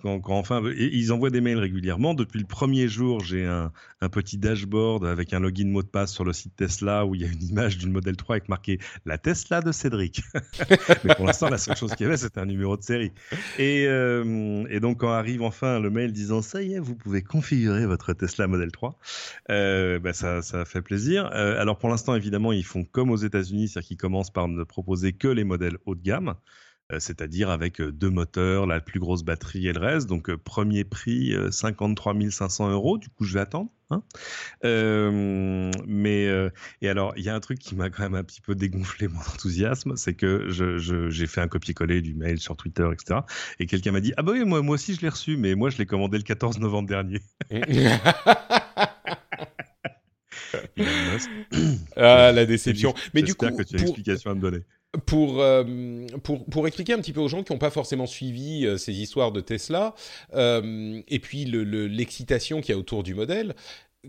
quand, enfin, ils envoient des mails régulièrement. Depuis le premier jour, j'ai un, petit dashboard avec un login mot de passe sur le site Tesla où il y a une image d'une Model 3 avec marqué la Tesla de Cédric. Mais pour l'instant, la seule chose qu'il y avait, c'était un numéro de série. Et, euh, donc, quand arrive enfin le mail disant ça y est, vous pouvez configurer votre Tesla Model 3, euh, bah, ça, ça fait plaisir. Euh, alors, pour l'instant, évidemment, ils font comme aux États-Unis, c'est-à-dire qu'ils commencent par ne proposer que les modèles haut de gamme. Euh, C'est-à-dire avec euh, deux moteurs, la plus grosse batterie et le reste. Donc, euh, premier prix, euh, 53 500 euros. Du coup, je vais attendre. hein. Euh, mais euh, et alors, il y a un truc qui m'a quand même un petit peu dégonflé mon enthousiasme, c'est que je- je- j'ai fait un copier-coller du mail sur Twitter, etc. Et quelqu'un m'a dit Ah bah oui, moi, moi aussi je l'ai reçu, mais moi je l'ai commandé le 14 novembre dernier. Ah, la déception. Mais du coup, J'espère que tu as une pour, explication à me donner. Pour, euh, pour, pour expliquer un petit peu aux gens qui n'ont pas forcément suivi euh, ces histoires de Tesla, euh, et puis le- le- l'excitation qu'il y a autour du modèle,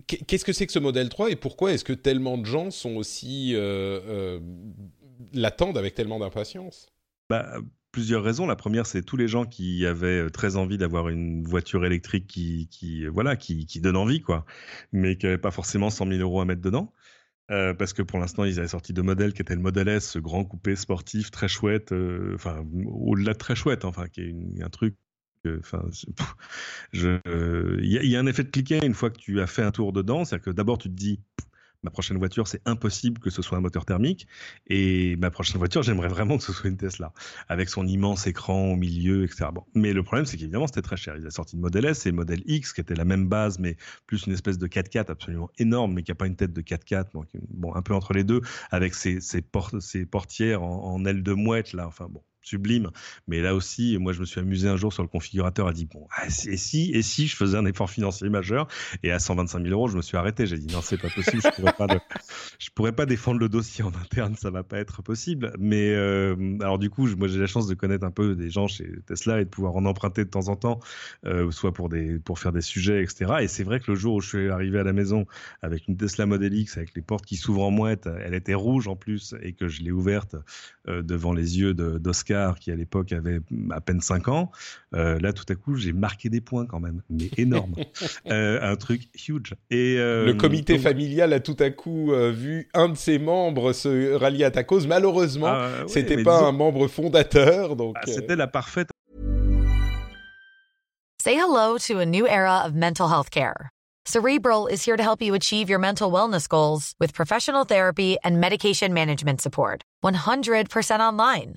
qu'est- qu'est-ce que c'est que ce modèle 3 et pourquoi est-ce que tellement de gens sont aussi l'attendent avec tellement d'impatience? Bah, plusieurs raisons. La première, c'est tous les gens qui avaient très envie d'avoir une voiture électrique qui, voilà, qui donne envie, quoi, mais qui n'avaient pas forcément 100 000 euros à mettre dedans. Euh, parce que pour l'instant, ils avaient sorti deux modèles qui étaient le modèle S, ce grand coupé sportif très chouette, euh, enfin, au-delà de très chouette, enfin, qui est une- un truc. euh, Enfin, il y, a- un effet de cliquet une fois que tu as fait un tour dedans, c'est-à-dire que d'abord tu te dis, ma prochaine voiture, c'est impossible que ce soit un moteur thermique, et ma prochaine voiture, j'aimerais vraiment que ce soit une Tesla avec son immense écran au milieu, etc. Mais le problème, c'est qu'évidemment, c'était très cher. Ils ont sorti le modèle S et le modèle X, qui était la même base, mais plus une espèce de 4x4 absolument énorme, mais qui n'a pas une tête de 4x4, donc bon, un peu entre les deux, avec ses, ses portières en, en aile de mouette, là, enfin bon. Sublime, mais là aussi, moi je me suis amusé un jour sur le configurateur à dire bon, ah, et si, et si je faisais un effort financier majeur? Et à 125 000 euros, je me suis arrêté. J'ai dit non, c'est pas possible, je pourrais pas, pourrais pas défendre le dossier en interne, ça va pas être possible. Mais euh, alors du coup, moi j'ai la chance de connaître un peu des gens chez Tesla et de pouvoir en emprunter de temps en temps, euh, soit pour faire des sujets, etc. Et c'est vrai que le jour où je suis arrivé à la maison avec une Tesla Model X avec les portes qui s'ouvrent en mouette, elle était rouge en plus et que je l'ai ouverte euh, devant les yeux de- qui à l'époque avait à peine 5 ans. euh, là tout à coup, j'ai marqué des points quand même, mais énorme, Euh, un truc huge. Et euh, Le comité donc- familial a tout à coup euh, vu un de ses membres se rallier à ta cause. Malheureusement, Ah, ouais, c'était pas disons- un membre fondateur, donc. Ah, euh, C'était la parfaite Say hello to a new era of mental health care. Cerebral is here to help you achieve your mental wellness goals with professional therapy and medication management support. 100% online.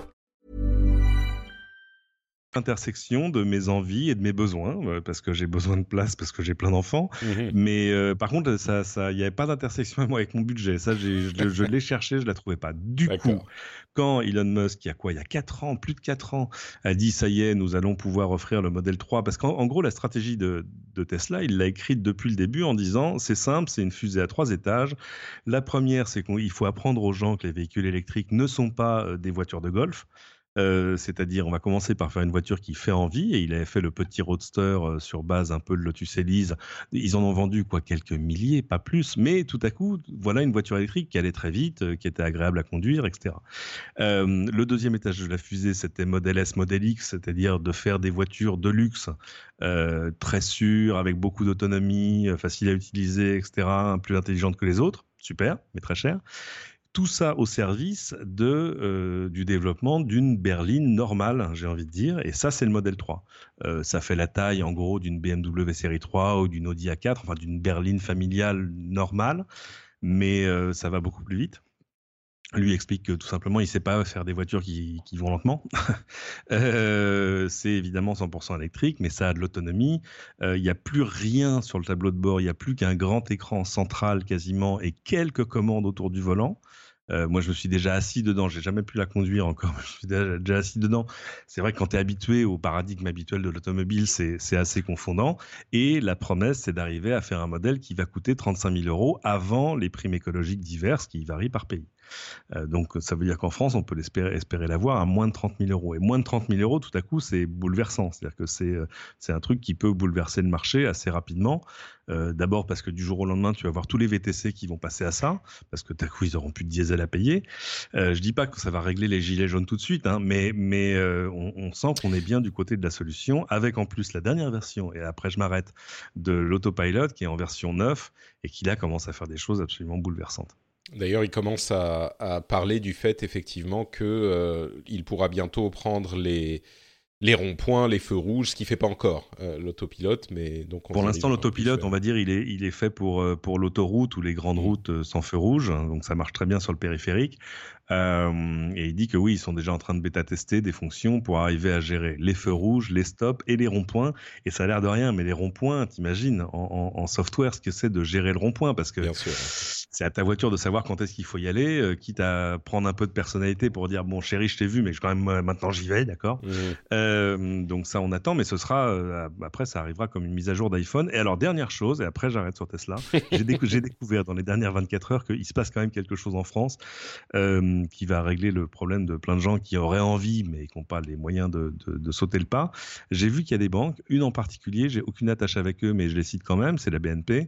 intersection de mes envies et de mes besoins, euh, parce que j'ai besoin de place, parce que j'ai plein d'enfants. Mhm. Mais euh, par contre, ça, ça, il n'y avait pas d'intersection avec mon budget. Ça, je, je l'ai cherché, je la trouvais pas. Du coup, quand Elon Musk, il y a quoi, il y a 4 ans, plus de 4 ans, a dit ça y est, nous allons pouvoir offrir le modèle 3, parce qu'en en gros, la stratégie de, de Tesla, il l'a écrite depuis le début en disant c'est simple, c'est une fusée à trois étages. La première, c'est qu'il faut apprendre aux gens que les véhicules électriques ne sont pas euh, des voitures de golf. Euh, c'est-à-dire, on va commencer par faire une voiture qui fait envie, et il avait fait le petit roadster euh, sur base un peu de Lotus Elise. Ils en ont vendu quoi quelques milliers, pas plus, mais tout à coup, voilà une voiture électrique qui allait très vite, euh, qui était agréable à conduire, etc. Le deuxième étage de la fusée, c'était Model S, Model X, c'est-à-dire de faire des voitures de luxe très sûres, avec beaucoup d'autonomie, faciles à utiliser, etc., plus intelligentes que les autres. Super, mais très cher. Tout ça au service de, euh, du développement d'une berline normale, j'ai envie de dire. Et ça, c'est le modèle 3. Euh, ça fait la taille, en gros, d'une BMW série 3 ou d'une Audi A4, enfin d'une berline familiale normale. Mais euh, ça va beaucoup plus vite. Lui explique que tout simplement, il sait pas faire des voitures qui, qui vont lentement. C'est évidemment 100% électrique, mais ça a de l'autonomie. Il n'y a plus rien sur le tableau de bord. Il n'y a plus qu'un grand écran central quasiment et quelques commandes autour du volant. Euh, moi, je me suis déjà assis dedans. J'ai jamais pu la conduire encore. mais Je suis déjà, déjà assis dedans. C'est vrai que quand tu es habitué au paradigme habituel de l'automobile, c'est assez confondant. Et la promesse, c'est d'arriver à faire un modèle qui va coûter 35 000 euros avant les primes écologiques diverses qui varient par pays. Euh, donc, ça veut dire qu'en France, on peut espérer l'avoir à moins de 30 000 euros. Et moins de 30 000 euros, tout à coup, c'est bouleversant. C'est-à-dire que c'est euh, c'est un truc qui peut bouleverser le marché assez rapidement. Euh, D'abord parce que du jour au lendemain, tu vas voir tous les VTC qui vont passer à ça, parce que tout à coup, ils auront plus de diesel à payer. Euh, je dis pas que ça va régler les gilets jaunes tout de suite, hein, mais, on, on sent qu'on est bien du côté de la solution, avec en plus la dernière version, et après je m'arrête, de l'autopilot qui est en version 9 et qui là commence à faire des choses absolument bouleversantes. D'ailleurs, il commence à, à parler du fait effectivement que euh, il pourra bientôt prendre les les ronds-points, les feux rouges, ce qui fait pas encore euh, l'autopilote, mais donc on Pour l'instant, l'autopilote, on va dire, il est, il est fait pour, euh, pour l'autoroute ou les grandes Mm. routes sans feu rouge, hein, donc ça marche très bien sur le périphérique. Euh, et il dit que oui, ils sont déjà en train de bêta-tester des fonctions pour arriver à gérer les feux rouges, les stops et les ronds-points. Et ça a l'air de rien, mais les ronds-points, t'imagines en, en, en software ce que c'est de gérer le rond-point, parce que Bien sûr. C'est à ta voiture de savoir quand est-ce qu'il faut y aller, euh, quitte à prendre un peu de personnalité pour dire bon chérie, je t'ai vu, mais je, quand même euh, maintenant j'y vais, d'accord. Mhm. Euh, donc ça, on attend, mais ce sera après, ça arrivera comme une mise à jour d'iPhone. Et alors dernière chose, et après j'arrête sur Tesla. J'ai décou- j'ai découvert dans les dernières 24 heures qu'il se passe quand même quelque chose en France qui va régler le problème de plein de gens qui auraient envie, mais qui n'ont pas les moyens de, de- de sauter le pas. J'ai vu qu'il y a des banques, une en particulier, j'ai aucune attache avec eux, mais je les cite quand même, c'est la BNP,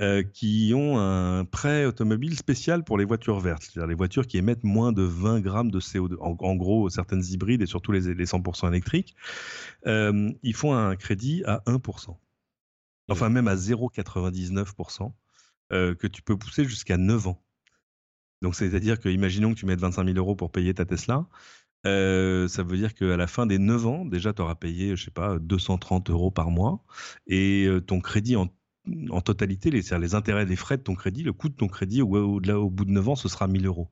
euh, qui ont un prêt automobile spécial pour les voitures vertes, c'est-à-dire les voitures qui émettent moins de 20 grammes de CO2. En, gros, certaines hybrides et surtout les, les 100% électriques, euh, ils font un crédit à 1%. Enfin, même à 0,99%, euh, que tu peux pousser jusqu'à 9 ans. Donc, c'est-à-dire que, imaginons que tu mettes 25 000 euros pour payer ta Tesla. ça veut dire qu'à la fin des 9 ans, déjà, tu auras payé, je sais pas, 230 euros par mois. Et ton crédit en, en totalité, les, les intérêts des frais de ton crédit, le coût de ton crédit, au, bout de 9 ans, ce sera 1000 euros.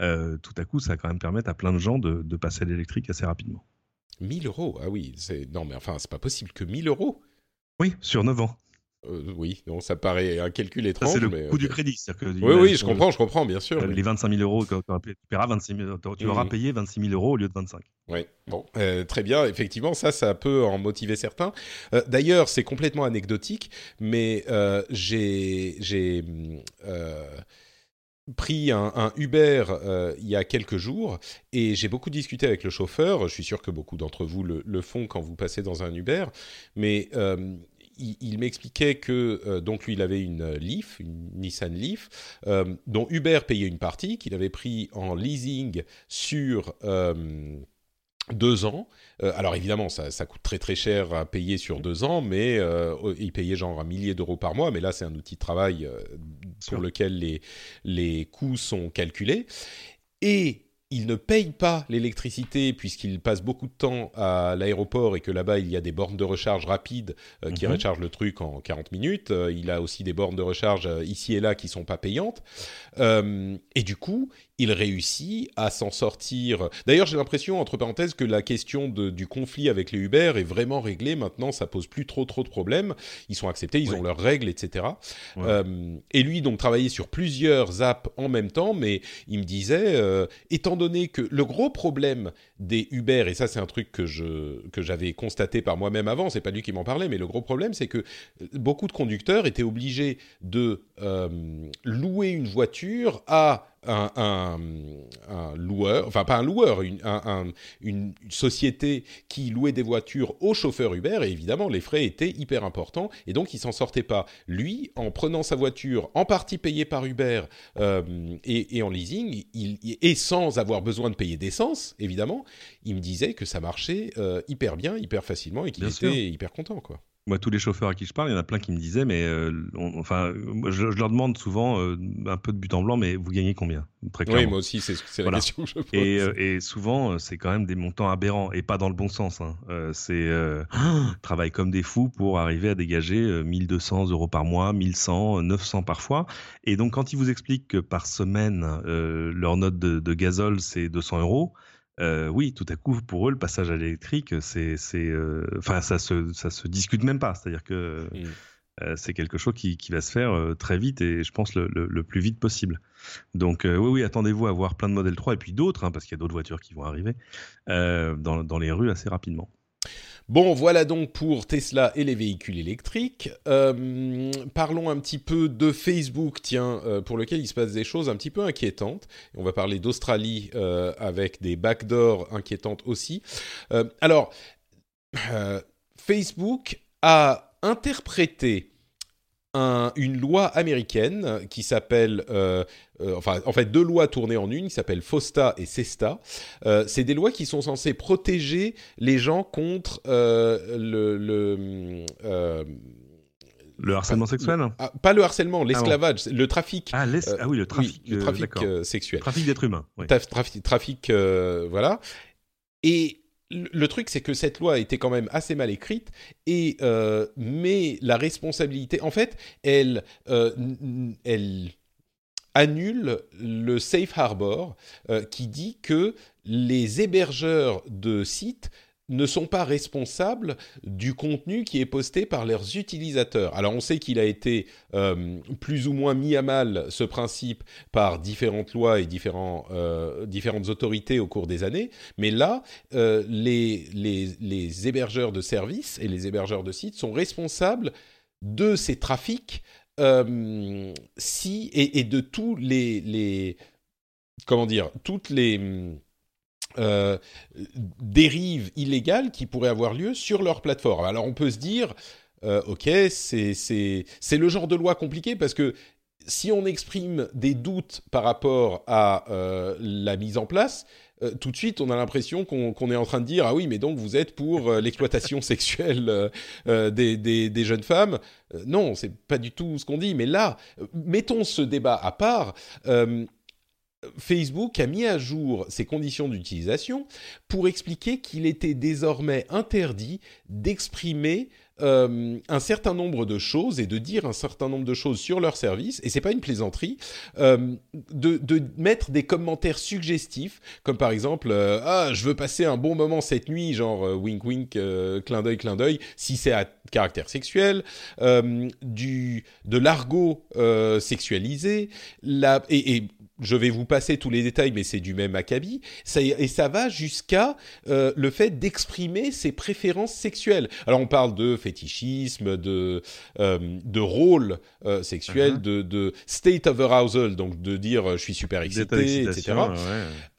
Euh, tout à coup, ça va quand même permettre à plein de gens de, de passer à l'électrique assez rapidement. 1000 euros, ah oui, c'est non mais enfin c'est pas possible que 1000 euros? Oui, sur 9 ans. Euh, oui, non, ça paraît un calcul étrange. c'est le mais, coût du crédit. que Oui, oui, je comprends, je comprends, bien sûr. mais- Les 25 000 euros, tu paieras 26 000, tu auras payé 26 000 euros au lieu de 25. Oui, bon, euh, très bien. Effectivement, ça, ça peut en motiver certains. Euh, D'ailleurs, c'est complètement anecdotique, mais j'ai, pris un, Uber euh, il y a quelques jours et j'ai beaucoup discuté avec le chauffeur. Je suis sûr que beaucoup d'entre vous le, font quand vous passez dans un Uber, mais euh, il, m'expliquait que euh, donc lui il avait une Leaf, une Nissan Leaf, dont Uber payait une partie qu'il avait pris en leasing sur deux ans. Euh, alors évidemment, ça, coûte très très cher à payer sur deux ans, mais euh, il payait genre un millier d'euros par mois. Mais là, c'est un outil de travail euh, sur lequel les, les coûts sont calculés. Et il ne paye pas l'électricité puisqu'il passe beaucoup de temps à l'aéroport et que là-bas il y a des bornes de recharge rapides qui mhm. rechargent le truc en 40 minutes. il a aussi des bornes de recharge ici et là qui sont pas payantes. et du coup, il réussit à s'en sortir. D'ailleurs, j'ai l'impression, entre parenthèses, que la question du conflit avec les Uber est vraiment réglée. Maintenant, ça pose plus trop trop de problèmes. Ils sont acceptés, ils ont leurs règles, etc. Euh, et lui, donc, travaillait sur plusieurs apps en même temps, mais il me disait, euh, étant donné que le gros problème des Uber, et ça, c'est un truc que je que j'avais constaté par moi-même avant. C'est pas lui qui m'en parlait, mais le gros problème, c'est que beaucoup de conducteurs étaient obligés de euh, louer une voiture à un, loueur, enfin pas un loueur, une, une, société qui louait des voitures aux chauffeurs Uber, et évidemment les frais étaient hyper importants, et donc il s'en sortait pas. Lui, en prenant sa voiture, en partie payée par Uber euh, et, en leasing, il, et sans avoir besoin de payer d'essence, évidemment, il me disait que ça marchait euh, hyper bien, hyper facilement, et qu'il était hyper content, quoi. Moi, tous les chauffeurs à qui je parle, il y en a plein qui me disaient, mais euh, enfin, je, leur demande souvent euh, un peu de but en blanc, mais vous gagnez combien? Très clairement. Oui, moi aussi, c'est la question que je pose. Et, euh, et souvent, c'est quand même des montants aberrants, et pas dans le bon sens. Hein. c'est travail comme des fous pour arriver à dégager 1200 euros par mois, 1100, 900 parfois. Et donc, quand ils vous expliquent que par semaine, leur note de, de gazole, c'est 200 euros, euh, oui, tout à coup, pour eux, le passage à l'électrique, c'est, euh, enfin, ça se, ça se discute même pas. C'est-à-dire que euh, c'est quelque chose qui, va se faire très vite et je pense le, plus vite possible. Donc, oui, oui, attendez-vous à voir plein de modèles 3 et puis d'autres, hein, parce qu'il y a d'autres voitures qui vont arriver dans les rues assez rapidement. Bon, voilà donc pour Tesla et les véhicules électriques. Euh, parlons un petit peu de Facebook, tiens, euh, pour lequel il se passe des choses un petit peu inquiétantes. On va parler d'Australie euh, avec des backdoors inquiétantes aussi. alors, Facebook a interprété une loi américaine qui s'appelle, euh, euh, enfin en fait deux lois tournées en une, qui s'appellent FOSTA et SESTA. Euh, c'est des lois qui sont censées protéger les gens contre le, le le harcèlement sexuel? Ah, Pas le harcèlement, l'esclavage, le trafic. Ah, ah, oui, le trafic, le trafic sexuel. Trafic d'êtres humains. Trafic, trafic voilà. Et le truc, c'est que cette loi était quand même assez mal écrite et euh, mais la responsabilité, en fait, elle, euh, annule le safe harbor euh, qui dit que les hébergeurs de sites ne sont pas responsables du contenu qui est posté par leurs utilisateurs. Alors on sait qu'il a été euh, plus ou moins mis à mal ce principe par différentes lois et euh, différentes autorités au cours des années, mais là, euh, les, hébergeurs de services et les hébergeurs de sites sont responsables de ces trafics si, et, de tous les... Comment dire Toutes les euh, dérives illégales qui pourraient avoir lieu sur leur plateforme. Alors on peut se dire, euh, ok, c'est le genre de loi compliqué parce que si on exprime des doutes par rapport à euh, la mise en place, tout de suite, on a l'impression qu'on est en train de dire ah oui, mais donc vous êtes pour l'exploitation sexuelle des, des, des, jeunes femmes. non, c'est pas du tout ce qu'on dit. Mais là, mettons ce débat à part. Facebook a mis à jour ses conditions d'utilisation pour expliquer qu'il était désormais interdit d'exprimer euh, un certain nombre de choses et de dire un certain nombre de choses sur leur service, et c'est pas une plaisanterie, euh, de, mettre des commentaires suggestifs, comme par exemple euh, ah je veux passer un bon moment cette nuit, genre wink wink, clin d'œil clin d'œil, si c'est à caractère sexuel, du de l'argot sexualisé, la, et je vais vous passer tous les détails, mais c'est du même acabit. Ça, et ça va jusqu'à euh, le fait d'exprimer ses préférences sexuelles. Alors on parle de fétichisme, de euh, de rôle euh, sexuel, Mhm. de, de state of arousal, donc de dire euh, je suis super excité, etc.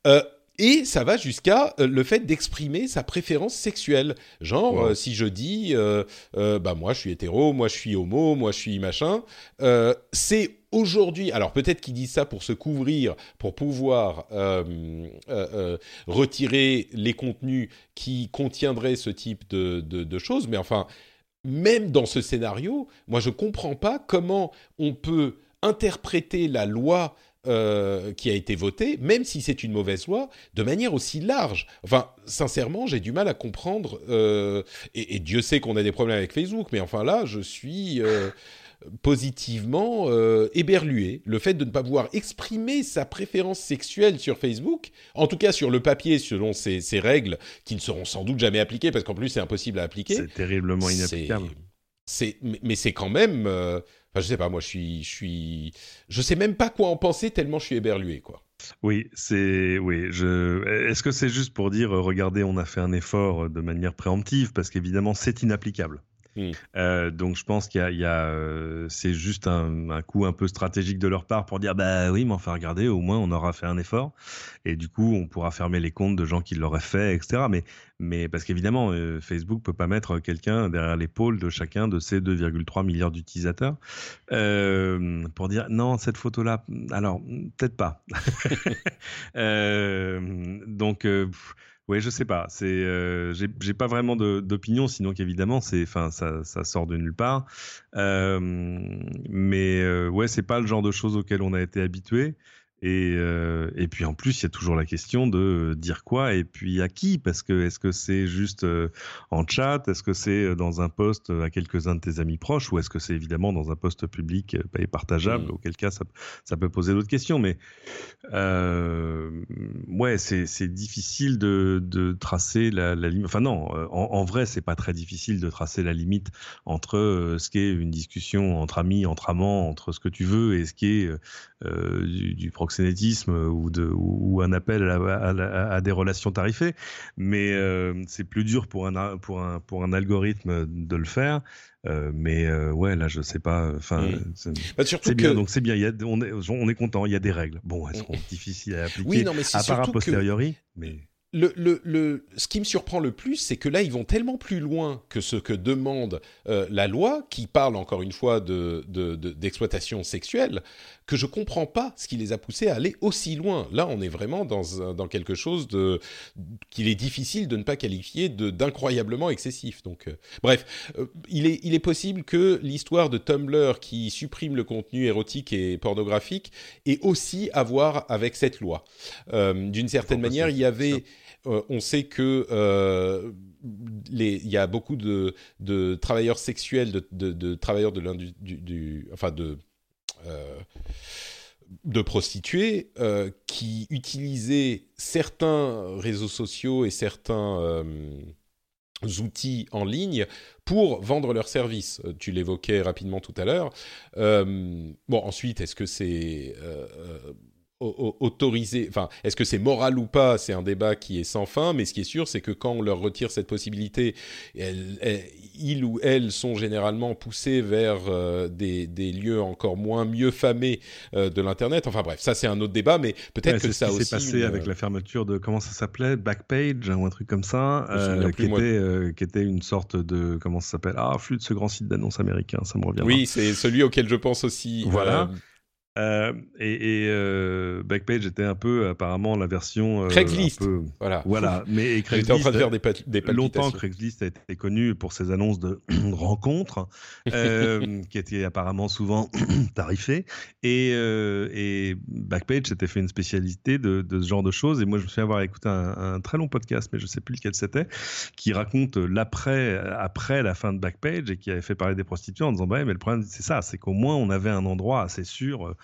ouais. Et ça va jusqu'à euh, le fait d'exprimer sa préférence sexuelle. Genre, Wow. euh, si je dis, euh, euh, bah moi je suis hétéro, moi je suis homo, moi je suis machin, c'est aujourd'hui. Alors peut-être qu'ils disent ça pour se couvrir, pour pouvoir euh, euh, euh, retirer les contenus qui contiendraient ce type de, de, de choses, mais enfin, même dans ce scénario, moi je comprends pas comment on peut interpréter la loi euh, qui a été votée, même si c'est une mauvaise loi, de manière aussi large. Enfin, sincèrement, j'ai du mal à comprendre. euh, et, et Dieu sait qu'on a des problèmes avec Facebook, mais enfin là, je suis euh, positivement euh, éberlué. Le fait de ne pas pouvoir exprimer sa préférence sexuelle sur Facebook, en tout cas sur le papier, selon ces, ces règles qui ne seront sans doute jamais appliquées, parce qu'en plus c'est impossible à appliquer. C'est terriblement inapplicable. C'est, mais, mais c'est quand même. euh, Je sais pas. Moi, je suis, je suis. Je sais même pas quoi en penser tellement je suis éberlué, quoi. Oui, c'est oui. Je... Est-ce que c'est juste pour dire, euh, regardez, on a fait un effort euh, de manière préemptive parce qu'évidemment c'est inapplicable. Mm. Euh, donc je pense qu'il y a, euh, c'est juste un, coup un peu stratégique de leur part pour dire bah oui, mais enfin regardez, au moins on aura fait un effort et du coup on pourra fermer les comptes de gens qui l'auraient fait, etc. Mais mais parce qu'évidemment euh, Facebook peut pas mettre quelqu'un derrière l'épaule de chacun de ses 2,3 milliards d'utilisateurs euh, pour dire non cette photo là, alors peut-être pas. Donc, ouais, je sais pas. C'est, euh, j'ai pas vraiment d'opinion, sinon qu'évidemment, c'est, enfin, ça, ça sort de nulle part. Euh, mais euh, ouais, c'est pas le genre de choses auxquelles on a été habitué. Et, euh, et puis en plus, il y a toujours la question de dire quoi et puis à qui Parce que est-ce que c'est juste euh, en chat Est-ce que c'est dans un post à quelques-uns de tes amis proches Ou est-ce que c'est évidemment dans un post public euh, et partageable Mm. Auquel cas, ça, ça peut poser d'autres questions. Mais euh, ouais, c'est difficile de, de tracer la, la limite. Enfin non, euh, en, en vrai, c'est pas très difficile de tracer la limite entre euh, ce qui est une discussion entre amis, entre amants, entre ce que tu veux et ce qui est euh, du, du proxénétisme ou, de, ou, ou un appel à, des relations tarifées. Mais euh, c'est plus dur pour un, a- pour, un, pour un algorithme de le faire. Euh, mais euh, ouais, là, je sais pas. Enfin, Mm. c'est- Bah, que. bien, donc c'est bien. Il y a, on, est, on est content. Il y a des règles. Bon, elles seront difficiles à appliquer. Oui, non, mais à part a que- posteriori. Mais le, le, le, ce qui me surprend le plus, c'est que là, ils vont tellement plus loin que ce que demande euh, la loi, qui parle encore une fois de, de, de- d'exploitation sexuelle, que je comprends pas ce qui les a poussés à aller aussi loin. Là, on est vraiment dans, dans quelque chose de qu'il est difficile de ne pas qualifier de d'incroyablement excessif. Donc, euh, bref, euh, il est il est possible que l'histoire de Tumblr qui supprime le contenu érotique et pornographique ait aussi à voir avec cette loi. Euh, D'une certaine manière, il y avait euh, on sait que euh, les, il y a beaucoup de, de travailleurs sexuels, de, de, de travailleurs de l'industrie, du, du- enfin de euh, de prostituées euh, qui utilisaient certains réseaux sociaux et certains euh, outils en ligne pour vendre leurs services. Euh, Tu l'évoquais rapidement tout à l'heure. Bon, ensuite, est-ce que c'est euh, euh, au- au- autorisé, enfin, est-ce que c'est moral ou pas C'est un débat qui est sans fin, mais ce qui est sûr, c'est que quand on leur retire cette possibilité, elles, elles- ils ou elles sont généralement poussés vers euh, des, des lieux encore moins mieux famés euh, de l'internet. Enfin bref, ça c'est un autre débat, mais peut-être Ouais, que c'est ça ce qui aussi. s'est passé une- avec la fermeture de comment ça s'appelait Backpage ou un truc comme ça, euh, était, euh, qui était une sorte de comment ça s'appelle Ah, flux de ce grand site d'annonces américain, ça me revient. Oui, c'est celui auquel je pense aussi. Voilà. Euh, et et euh, Backpage était un peu apparemment la version euh, Craigslist. peu- voilà. Voilà, mais et J'étais en train de Craigslist, faire des, pat- des Longtemps. Craigslist a été connu pour ses annonces de rencontres, qui étaient apparemment souvent tarifées. Et, et Backpage s'était fait une spécialité de, de ce genre de choses. Et moi, je me souviens avoir écouté un, un très long podcast, mais je ne sais plus lequel c'était, qui raconte l'après, après la fin de Backpage et qui avait fait parler des prostituées en disant bah, mais le problème, c'est ça, c'est qu'au moins on avait un endroit assez sûr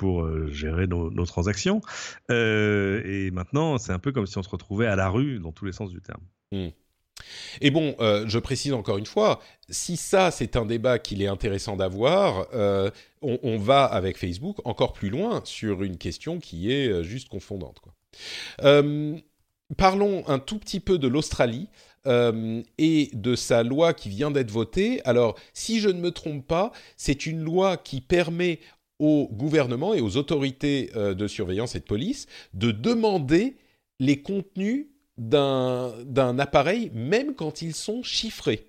pour euh, gérer nos, transactions. Euh, et maintenant, c'est un peu comme si on se retrouvait à la rue dans tous les sens du terme. Et bon, euh, je précise encore une fois, si ça c'est un débat qu'il est intéressant d'avoir, on, va avec Facebook encore plus loin sur une question qui est juste confondante. Parlons un tout petit peu de l'Australie. Et de sa loi qui vient d'être votée. Alors, si je ne me trompe pas, c'est une loi qui permet au gouvernement et aux autorités euh, de surveillance et de police de demander les contenus d'un appareil, même quand ils sont chiffrés.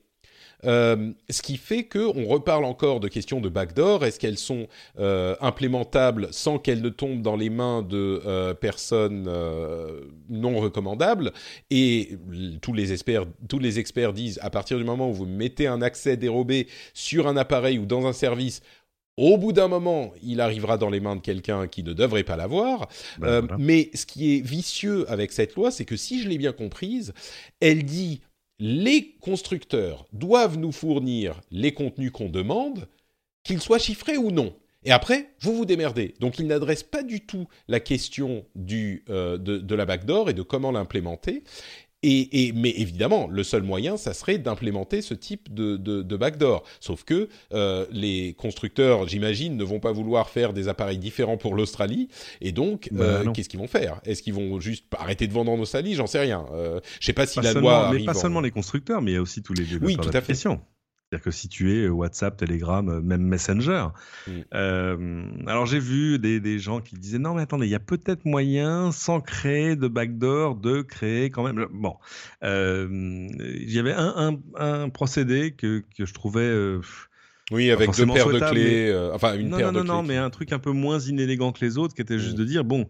Euh, ce qui fait qu'on reparle encore de questions de backdoor. Est-ce qu'elles sont euh, implémentables sans qu'elles ne tombent dans les mains de personnes non recommandables? Et tous les, experts, tous les experts disent, à partir du moment où vous mettez un accès dérobé sur un appareil ou dans un service, au bout d'un moment, il arrivera dans les mains de quelqu'un qui ne devrait pas l'avoir. Ben Euh, voilà. Mais ce qui est vicieux avec cette loi, c'est que si je l'ai bien comprise, elle dit les constructeurs doivent nous fournir les contenus qu'on demande, qu'ils soient chiffrés ou non. Et après, vous vous démerdez. Donc, il n'adresse pas du tout la question du, euh, de, de la backdoor et de comment l'implémenter. Et, et, mais évidemment, le seul moyen, ça serait d'implémenter ce type de, de, de backdoor. Sauf que euh, les constructeurs, j'imagine, ne vont pas vouloir faire des appareils différents pour l'Australie. Et donc, Bah, euh, qu'est-ce qu'ils vont faire? Est-ce qu'ils vont juste arrêter de vendre en Australie? J'en sais rien. Euh, je sais pas si Pas la loi mais arrive pas en- seulement les constructeurs, mais il y a aussi tous les développeurs Oui, tout à fait. C'est-à-dire que si tu es WhatsApp, Telegram, euh, même Messenger. Mm. Euh, alors j'ai vu des, des gens qui disaient non mais attendez, il y a peut-être moyen, sans créer de backdoor, de créer quand même. Bon, euh, il y avait un, un, un procédé que, que je trouvais euh, Oui, avec deux paires de clés. mais- euh, enfin, une non, paire non, de non, clés. non, mais un truc un peu moins inélégant que les autres, qui était juste Mm. de dire bon,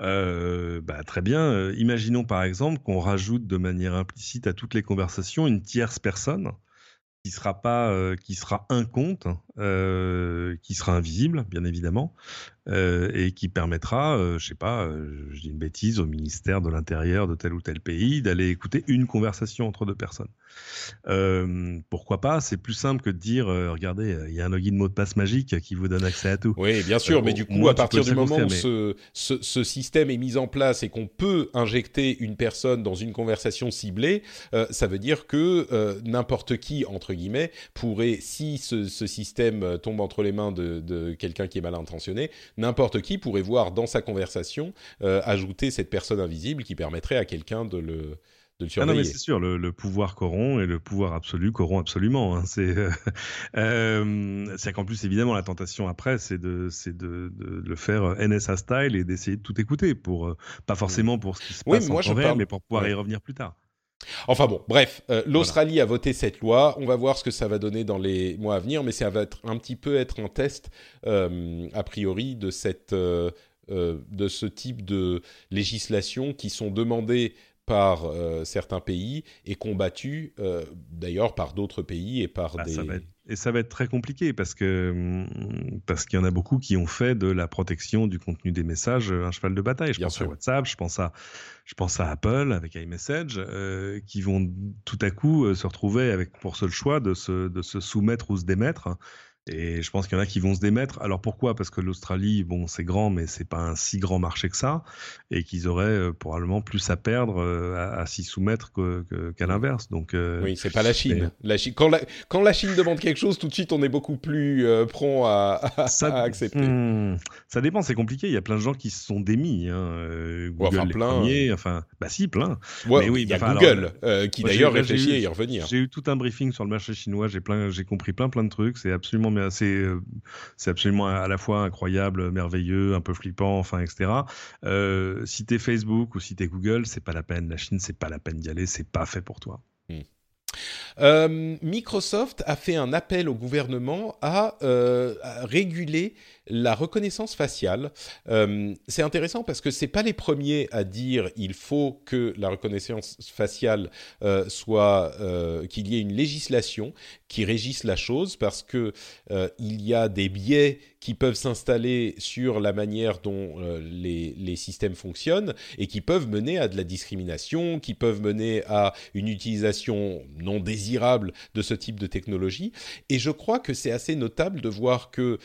euh, bah, très bien. euh, imaginons par exemple qu'on rajoute de manière implicite à toutes les conversations une tierce personne qui sera pas, euh, qui sera un compte, euh, qui sera invisible, bien évidemment, euh, et qui permettra, euh, je sais pas, euh, je dis une bêtise, au ministère de l'Intérieur de tel ou tel pays d'aller écouter une conversation entre deux personnes. Pourquoi pas C'est plus simple que de dire, regardez, il y a un login mot de passe magique qui vous donne accès à tout. Oui, bien sûr, mais du coup, à partir du moment où ce, ce, ce système est mis en place et qu'on peut injecter une personne dans une conversation ciblée, ça veut dire que n'importe qui, entre guillemets, pourrait, si ce, ce système euh, tombe entre les mains de, de quelqu'un qui est mal intentionné, n'importe qui pourrait voir dans sa conversation euh, ajouter cette personne invisible qui permettrait à quelqu'un de le, de le Ah non, surveiller. mais c'est sûr, le, le pouvoir corrompt et le pouvoir absolu corrompt absolument. hein. C'est euh, euh, c'est qu'en plus, évidemment, la tentation après, c'est de, c'est de, de le faire euh, NSA style et d'essayer de tout écouter pour pas forcément pour ce qui se Oui, passe mais moi, en je temps réel, parle- mais pour pouvoir Ouais. y revenir plus tard. Enfin bon, bref, euh, l'Australie a voté cette loi. On va voir ce que ça va donner dans les mois à venir, mais ça va être un petit peu être un test euh, a priori de cette euh, de ce type de législation qui sont demandées par euh, certains pays et combattues euh, d'ailleurs par d'autres pays et par Bah, des. ça va être- et ça va être très compliqué parce que hum, parce qu'il y en a beaucoup qui ont fait de la protection du contenu des messages euh, un cheval de bataille. Je Bien pense sûr. à WhatsApp, je pense à je pense à Apple avec iMessage, euh, qui vont tout à coup se retrouver avec pour seul choix de se de se soumettre ou se démettre. Et je pense qu'il y en a qui vont se démettre. Alors pourquoi? Parce que l'Australie, bon, c'est grand, mais c'est pas un si grand marché que ça, et qu'ils auraient euh, probablement plus à perdre euh, à, à s'y soumettre qu'à l'inverse. Donc euh, Oui, c'est pas la Chine. La Chine quand, la, quand la Chine demande quelque chose, tout de suite, on est beaucoup plus euh, prompt à, à- ça, à accepter. Hmm, ça dépend, c'est compliqué. Il y a plein de gens qui se sont démis. Hein. Ouais, Google enfin, les plein. premiers, enfin, bah si, plein. Ouais, mais oui, il y a enfin, Google qui d'ailleurs réfléchit à y revenir. J'ai eu tout un briefing sur le marché chinois. J'ai plein, j'ai compris plein, plein de trucs. C'est absolument, euh, c'est absolument à la fois incroyable, merveilleux, un peu flippant, enfin, etc. Euh, si t'es Facebook ou si t'es Google, c'est pas la peine. La Chine, c'est pas la peine d'y aller. C'est pas fait pour toi. Euh, Microsoft a fait un appel au gouvernement à, euh, réguler la reconnaissance faciale. C'est intéressant parce que c'est pas les premiers à dire il faut que la reconnaissance faciale soit qu'il y ait une législation qui régisse la chose parce que euh, il y a des biais qui peuvent s'installer sur la manière dont les, les, systèmes fonctionnent et qui peuvent mener à de la discrimination, qui peuvent mener à une utilisation non désirable de ce type de technologie. Et je crois que c'est assez notable de voir que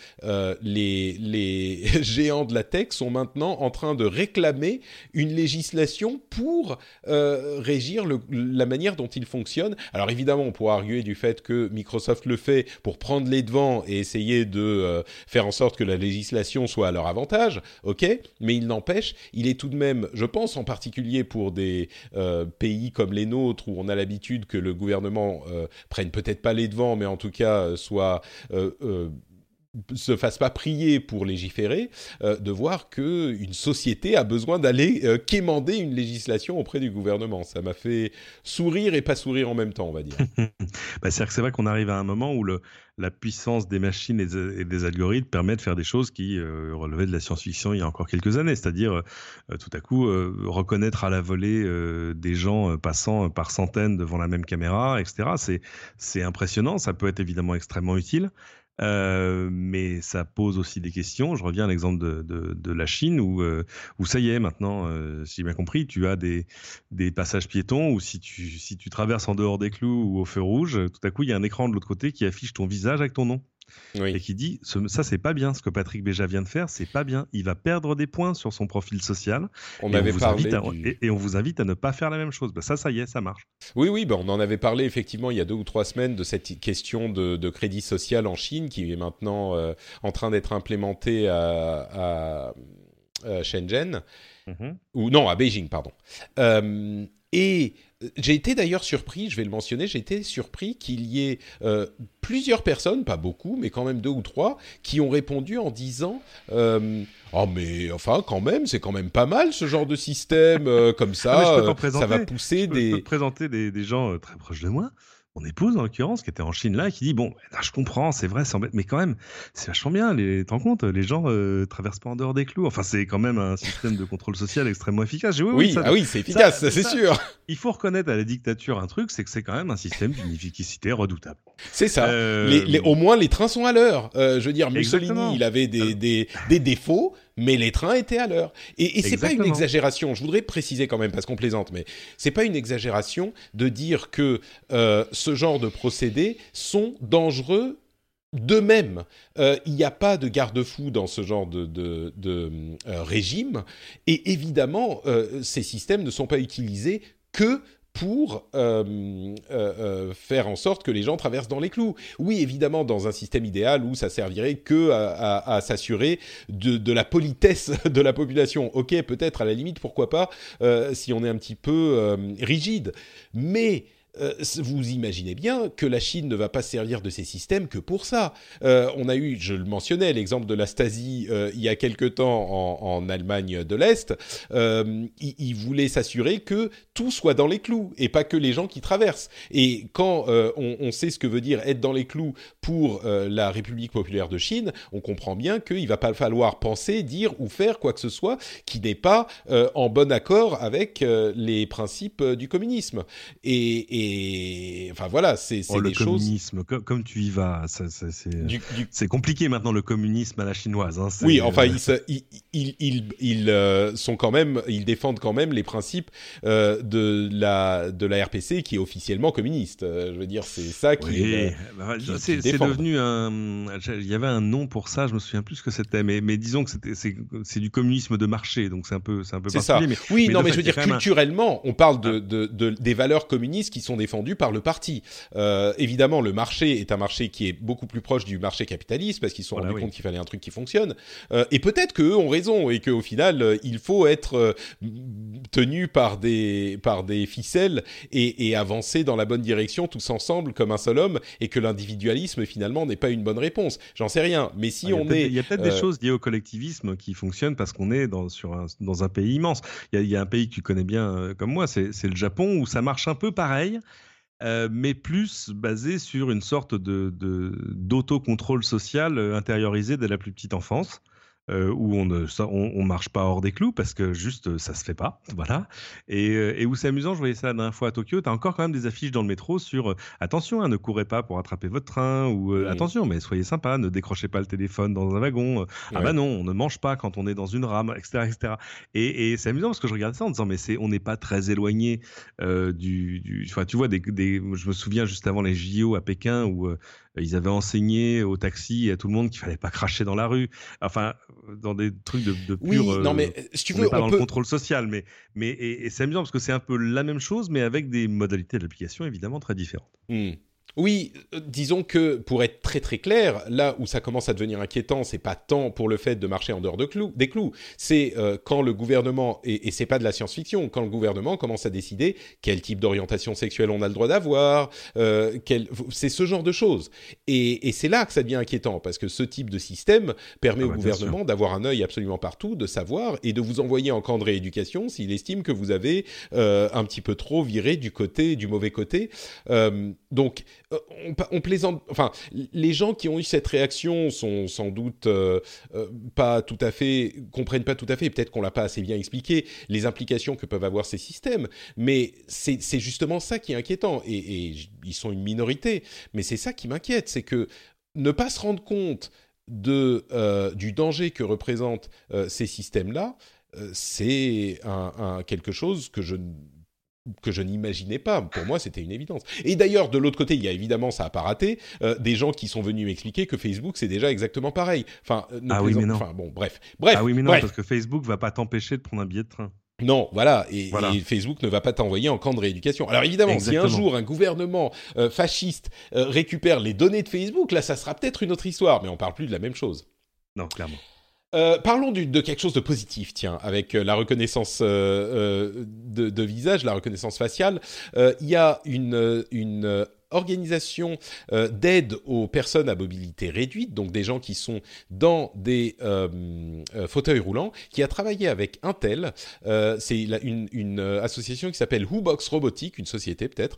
les, les géants de la tech sont maintenant en train de réclamer une législation pour régir la manière dont ils fonctionnent. Alors évidemment, on pourra arguer du fait que Microsoft le fait pour prendre les devants et essayer de euh, faire en sorte que la législation soit à leur avantage, ok, mais il n'empêche, il est tout de même, je pense en particulier pour des euh, pays comme les nôtres où on a l'habitude que le gouvernement euh, prenne peut-être pas les devants, mais en tout cas soit se fasse pas prier pour légiférer, euh, de voir que une société a besoin d'aller euh, quémander une législation auprès du gouvernement. Ça m'a fait sourire et pas sourire en même temps, on va dire. bah, c'est vrai qu'on arrive à un moment où la puissance des machines et, des algorithmes permet de faire des choses qui euh, relevaient de la science-fiction il y a encore quelques années, c'est-à-dire tout à coup reconnaître à la volée des gens passant par centaines devant la même caméra, etc. C'est impressionnant, ça peut être évidemment extrêmement utile. Euh, mais ça pose aussi des questions. Je reviens à l'exemple de, la Chine où, euh, où ça y est, maintenant, euh, si j'ai bien compris, tu as des, des passages piétons où si tu, si tu traverses en dehors des clous ou au feu rouge, tout à coup, il y a un écran de l'autre côté qui affiche ton visage avec ton nom et qui dit ça c'est pas bien ce que Patrick Béja vient de faire c'est pas bien. Il va perdre des points sur son profil social. On et, avait on vous parlé et, on vous invite à ne pas faire la même chose. Bah, ça ça y est ça marche. Oui oui bah, on en avait parlé effectivement il y a deux ou trois semaines de cette question de, crédit social en Chine qui est maintenant euh, en train d'être implémentée à, Shenzhen. Mm-hmm. ou non à Beijing pardon. Euh, et j'ai été d'ailleurs surpris, je vais le mentionner, j'ai été surpris qu'il y ait euh, plusieurs personnes, pas beaucoup, mais quand même deux ou trois, qui ont répondu en disant euh, Oh mais enfin quand même, c'est quand même pas mal ce genre de système euh, comme ça, ça va pousser des... Je peux te présenter des, des gens très proches de moi mon épouse en l'occurrence qui était en Chine là qui dit bon je comprends c'est vrai c'est mais quand même c'est vachement bien les t'en compte les gens euh, traversent pas en dehors des clous. Enfin c'est quand même un système de contrôle social extrêmement efficace. Oui oui, ah oui c'est efficace c'est sûr. il faut reconnaître à la dictature un truc c'est que c'est quand même un système d'une efficacité redoutable. C'est ça. Euh, les, au moins les trains sont à l'heure. Euh, je veux dire Mussolini il avait des, des, des défauts mais les trains étaient à l'heure. Et, et c'est pas une exagération. Je voudrais préciser quand même parce qu'on plaisante, mais c'est pas une exagération de dire que euh, ce genre de procédés sont dangereux d'eux-mêmes. Euh, il n'y a pas de garde-fou dans ce genre de, de, euh, régime. Et évidemment, ces systèmes ne sont pas utilisés que pour euh, euh, euh, faire en sorte que les gens traversent dans les clous. Oui, évidemment, dans un système idéal où ça servirait que à, s'assurer de, de, la politesse de la population. Ok, peut-être à la limite, pourquoi pas, si on est un petit peu rigide. Mais euh, vous imaginez bien que la Chine ne va pas servir de ces systèmes que pour ça. Euh, on a eu, je le mentionnais, l'exemple de la Stasi euh, il y a quelque temps en, Allemagne de l'Est. ils voulaient s'assurer que tout soit dans les clous et pas que les gens qui traversent. Et quand on, sait ce que veut dire être dans les clous pour la République populaire de Chine, on comprend bien qu'il va pas falloir penser, dire ou faire quoi que ce soit qui n'est pas en bon accord avec les principes du communisme. et enfin voilà, c'est oh, des choses. Le communisme, comme, tu y vas, c'est compliqué maintenant le communisme à la chinoise. Hein, oui, enfin ils, ils, ils, euh, sont quand même, ils défendent quand même les principes euh, de la de la RPC qui est officiellement communiste. Euh, je veux dire, c'est ça qui. Oui, bah, c'est devenu un. Il y avait un nom pour ça, je me souviens plus ce que c'était, mais, mais disons que c'est du communisme de marché, donc c'est un peu c'est un peu Ça. Mais, oui, non, mais je veux dire culturellement, on parle de, de, de, des valeurs communistes qui sont défendus par le parti. Euh, évidemment, le marché est un marché qui est beaucoup plus proche du marché capitaliste parce qu'ils se sont rendus compte qu'il fallait un truc qui fonctionne. Euh, et peut-être qu'eux ont raison et qu'au final, euh, il faut être tenu par des, par des ficelles et, avancer dans la bonne direction tous ensemble comme un seul homme et que l'individualisme finalement n'est pas une bonne réponse. J'en sais rien. Mais si ah, on est... Il y a peut-être des choses liées au collectivisme qui fonctionnent parce qu'on est dans, sur un, dans un pays immense. Il y, a, il y, a, un pays que tu connais bien comme moi, c'est le Japon où ça marche un peu pareil. Euh, mais plus basé sur une sorte de, d'autocontrôle social euh, intériorisé dès la plus petite enfance. Euh, où on ne on, marche pas hors des clous parce que juste ça se fait pas, voilà. Et, et où c'est amusant, je voyais ça la dernière fois à Tokyo, tu as encore quand même des affiches dans le métro sur attention, hein, ne courez pas pour attraper votre train ou attention, mais soyez sympa, ne décrochez pas le téléphone dans un wagon. Ah bah non, on ne mange pas quand on est dans une rame, etc., etc. Et, et c'est amusant parce que je regarde ça en disant mais c'est on n'est pas très éloigné du, du, enfin tu vois des, des, je me souviens juste avant les JO à Pékin où euh, ils avaient enseigné au taxi et à tout le monde qu'il fallait pas cracher dans la rue. Enfin, dans des trucs de. Oui, non mais si tu veux, pas dans le contrôle social, mais mais et, c'est amusant parce que c'est un peu la même chose, mais avec des modalités d'application évidemment très différentes. Hmm. Oui, euh, disons que pour être très très clair, là où ça commence à devenir inquiétant, c'est pas tant pour le fait de marcher en dehors de clous, des clous, c'est euh, quand le gouvernement et, et c'est pas de la science-fiction, quand le gouvernement commence à décider quel type d'orientation sexuelle on a le droit d'avoir, euh, c'est ce genre de choses. Et, et c'est là que ça devient inquiétant parce que ce type de système permet ah au bah, gouvernement d'avoir un œil absolument partout, de savoir et de vous envoyer en camp de rééducation s'il estime que vous avez euh, un petit peu trop viré du côté du mauvais côté. Donc euh, on, plaisante. Enfin, les gens qui ont eu cette réaction sont sans doute euh, euh, pas tout à fait comprennent pas tout à fait. Peut-être qu'on l'a pas assez bien expliqué les implications que peuvent avoir ces systèmes. Mais c'est justement ça qui est inquiétant. Et, ils sont une minorité. Mais c'est ça qui m'inquiète, c'est que ne pas se rendre compte de du danger que représentent ces systèmes-là, c'est un, quelque chose que je que je n'imaginais pas. Pour moi, c'était une évidence. Et d'ailleurs, de l'autre côté, il y a évidemment, ça n'a pas raté, euh, des gens qui sont venus m'expliquer que Facebook, c'est déjà exactement pareil. Enfin, euh, ah oui, mais non. Enfin, bon, bref. bref. Ah oui, mais non, bref. parce que Facebook va pas t'empêcher de prendre un billet de train. Non, voilà. Et, Facebook ne va pas t'envoyer en camp de rééducation. Alors évidemment, si un jour un gouvernement euh, fasciste récupère les données de Facebook, là, ça sera peut-être une autre histoire, mais on parle plus de la même chose. Non, clairement. Euh, parlons de quelque chose de positif, tiens, avec euh, la reconnaissance euh, de, visage, la reconnaissance faciale. Il y a une, organisation d'aide aux personnes à mobilité réduite, donc des gens qui sont dans des fauteuils roulants, qui a travaillé avec Intel. C'est une, association qui s'appelle WhoBox Robotique, une société peut-être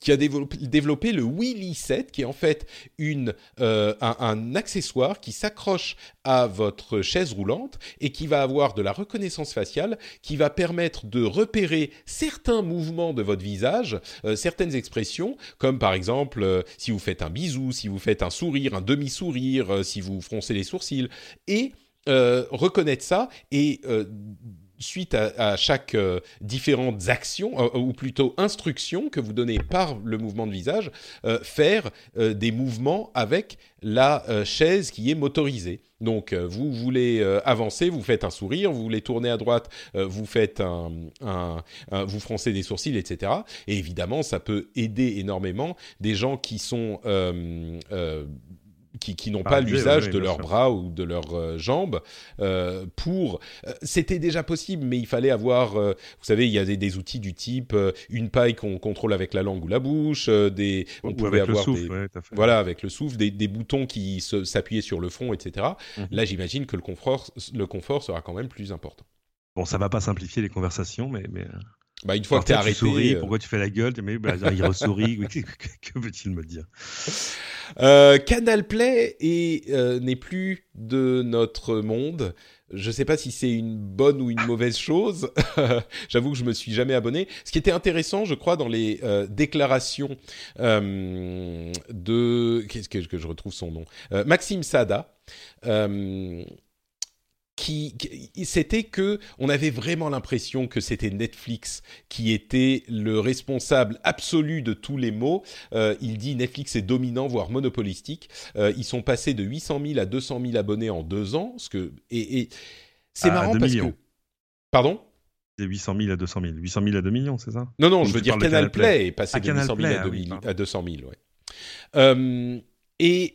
qui a développé, le Willy 7, qui est en fait une, euh, un, accessoire qui s'accroche à votre chaise roulante et qui va avoir de la reconnaissance faciale, qui va permettre de repérer certains mouvements de votre visage, euh, certaines expressions, comme par exemple euh, si vous faites un bisou, si vous faites un sourire, un demi-sourire, si vous froncez les sourcils, et reconnaître ça et suite à, chaque euh, différentes actions, euh, ou plutôt instructions que vous donnez par le mouvement de visage, euh, faire des mouvements avec la chaise qui est motorisée. Donc, vous voulez avancer, vous faites un sourire, vous voulez tourner à droite, vous faites un, vous froncez des sourcils, etc. Et évidemment, ça peut aider énormément des gens qui sont qui, n'ont pas l'usage de leurs bras ou de leurs euh, jambes euh, pour euh, c'était déjà possible mais il fallait avoir vous savez il y a des, outils du type une paille qu'on contrôle avec la langue ou la bouche des on pouvait avoir le souffle, des, voilà avec le souffle des, boutons qui s'appuyaient sur le front etc mhm. là j'imagine que le confort le confort sera quand même plus important. Bon ça va pas simplifier les conversations mais, mais... Bah, une fois que tu es arrêté. Souris, pourquoi tu fais la gueule? Mais bah, il ressourit. que veut-il me dire? Euh, Canal Play euh, n'est plus de notre monde. Je ne sais pas si c'est une bonne ou une mauvaise chose. J'avoue que je me suis jamais abonné. Ce qui était intéressant, je crois, dans les euh, déclarations de qu'est-ce que, que, je retrouve son nom? Maxime Sada qui, c'était que on avait vraiment l'impression que c'était Netflix qui était le responsable absolu de tous les maux. Euh, il dit Netflix est dominant, voire monopolistique. Euh, ils sont passés de 800 000 à 200 000 abonnés en deux ans, ce que et, et c'est marrant parce que pardon? C'est 800 000 à 200 000. 800 000 à 2 millions, c'est ça? Non, non, je veux dire Canal, Play, est passé ah, de 800 000 à, 200 000, ouais. Euh, et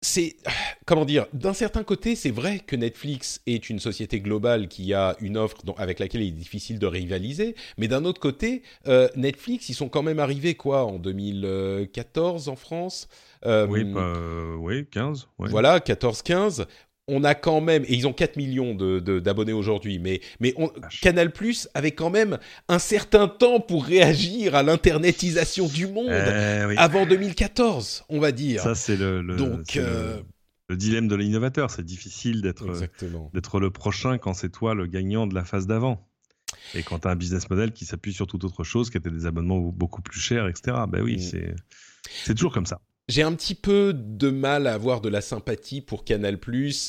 c'est comment dire d'un certain côté c'est vrai que Netflix est une société globale qui a une offre avec laquelle il est difficile de rivaliser mais d'un autre côté euh, Netflix ils sont quand même arrivés quoi en 2014 en France euh, oui, bah, oui 15 voilà 14 15 on a quand même, et ils ont 4 millions d'abonnés aujourd'hui, mais, mais Canal Plus avait quand même un certain temps pour réagir à l'internetisation du monde eh avant 2014, on va dire. Ça, c'est le, Donc, euh, le dilemme de l'innovateur. C'est difficile d'être d'être le prochain quand c'est toi le gagnant de la phase d'avant. Et quand tu as un business model qui s'appuie sur toute autre chose, qui était des abonnements beaucoup plus chers, etc. Ben oui, mm. c'est toujours comme ça. J'ai un petit peu de mal à avoir de la sympathie pour Canal+,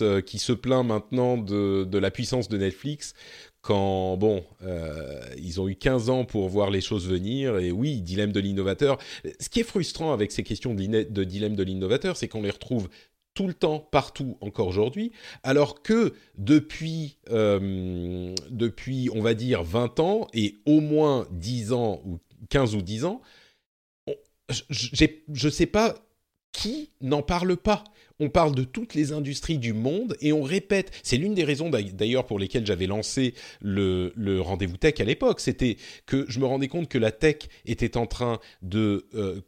euh, qui se plaint maintenant de, la puissance de Netflix, quand, bon, euh, ils ont eu 15 ans pour voir les choses venir, et oui, dilemme de l'innovateur. Ce qui est frustrant avec ces questions de, de dilemme de l'innovateur, c'est qu'on les retrouve tout le temps, partout, encore aujourd'hui, alors que depuis, euh, depuis, on va dire, 20 ans, et au moins 10 ans, ou 15 ou 10 ans, je ne sais pas qui n'en parle pas on parle de toutes les industries du monde et on répète. C'est l'une des raisons d'ailleurs pour lesquelles j'avais lancé le, rendez-vous tech à l'époque. C'était que je me rendais compte que la tech était en train de, euh,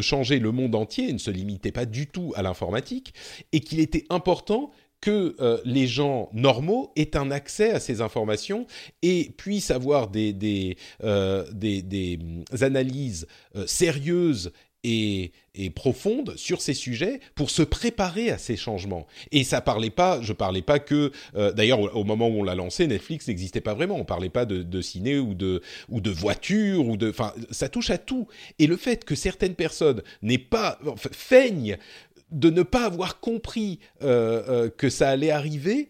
changer le monde entier, ne se limitait pas du tout à l'informatique, et qu'il était important que euh, les gens normaux aient un accès à ces informations et puissent avoir des, euh, des, analyses sérieuses et, profonde sur ces sujets pour se préparer à ces changements. Et ça parlait pas, je parlais pas que, euh, d'ailleurs au, moment où on l'a lancé, Netflix n'existait pas vraiment. On parlait pas de, ciné ou de ou de voiture ou de, enfin, ça touche à tout. Et le fait que certaines personnes n'aient pas, feignent de ne pas avoir compris euh, euh, que ça allait arriver,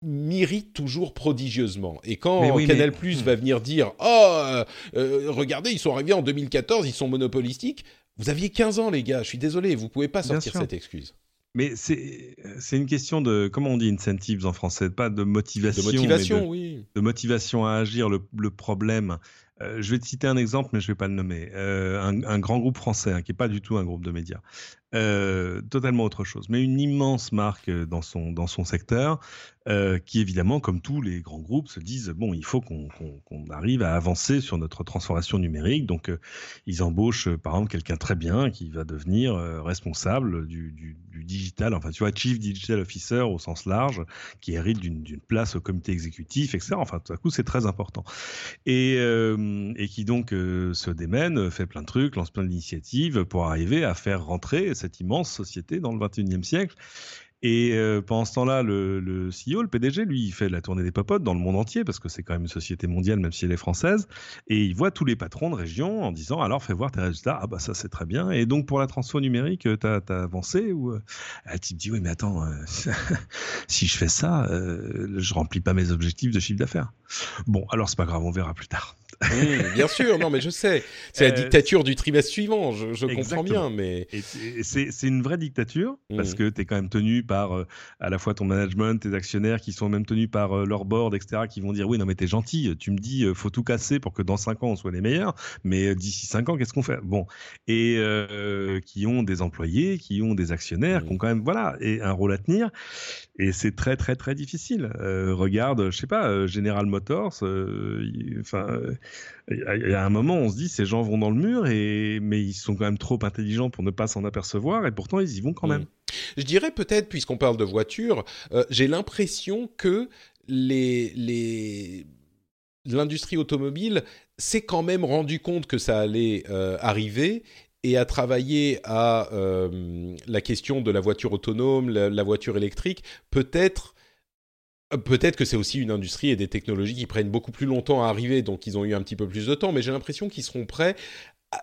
m'irrite toujours prodigieusement. Et quand Canal Plus va venir dire oh regardez ils sont arrivés en 2014 ils sont monopolistiques vous aviez 15 ans, les gars. Je suis désolé, vous pouvez pas sortir cette excuse. Mais c'est une question de, comment on dit incentives en français, pas de motivation. De motivation, oui. De motivation à agir. Le, le problème, euh, je vais te citer un exemple, mais je ne vais pas le nommer. Euh, un, grand groupe français, hein, qui n'est pas du tout un groupe de médias, euh, totalement autre chose, mais une immense marque dans son, dans son secteur, qui évidemment, comme tous les grands groupes, se disent, bon, il faut qu'on arrive à avancer sur notre transformation numérique. Donc, ils embauchent, par exemple, quelqu'un très bien qui va devenir responsable du, du, du, digital, enfin, tu vois, Chief Digital Officer au sens large, qui hérite d'une place au comité exécutif, etc. Enfin, tout à coup, c'est très important. Et euh, et qui donc euh, se démène, fait plein de trucs, lance plein d'initiatives pour arriver à faire rentrer cette immense société dans le 21e siècle. Et euh, pendant ce temps-là, le, CEO, le PDG, lui, il fait la tournée des popotes dans le monde entier, parce que c'est quand même une société mondiale, même si elle est française. Et il voit tous les patrons de région en disant Alors, fais voir tes résultats. Ah, bah ça, c'est très bien. Et donc, pour la transfo numérique, tu as, avancé ou... Le type dit Oui, mais attends, si je fais ça, je remplis pas mes objectifs de chiffre d'affaires. Bon, alors, c'est pas grave, on verra plus tard. Mmh, bien sûr, non, mais je sais. C'est la euh, dictature du trimestre suivant, je, comprends bien. Mais... C'est une vraie dictature, parce mmh. que tu es quand même tenu par euh, à la fois ton management, tes actionnaires, qui sont même tenus par euh, leur board, etc., qui vont dire Oui, non, mais t'es gentil, tu me dis, faut tout casser pour que dans 5 ans, on soit les meilleurs, mais d'ici 5 ans, qu'est-ce qu'on fait? Bon. Et qui ont des employés, qui ont des actionnaires, mmh. qui ont quand même, voilà, et un rôle à tenir. Et c'est très, très, très difficile. regarde, je sais pas, General Motors, enfin il y a un moment, on se dit, ces gens vont dans le mur, et, mais ils sont quand même trop intelligents pour ne pas s'en apercevoir, et pourtant ils y vont quand même. Mm. Je dirais peut-être, puisqu'on parle de voitures, euh, j'ai l'impression que les, les... l'industrie automobile s'est quand même rendu compte que ça allait euh, arriver et a travaillé à euh, la question de la voiture autonome, la voiture électrique, peut-être peut-être que c'est aussi une industrie et des technologies qui prennent beaucoup plus longtemps à arriver, donc ils ont eu un petit peu plus de temps, mais j'ai l'impression qu'ils seront prêts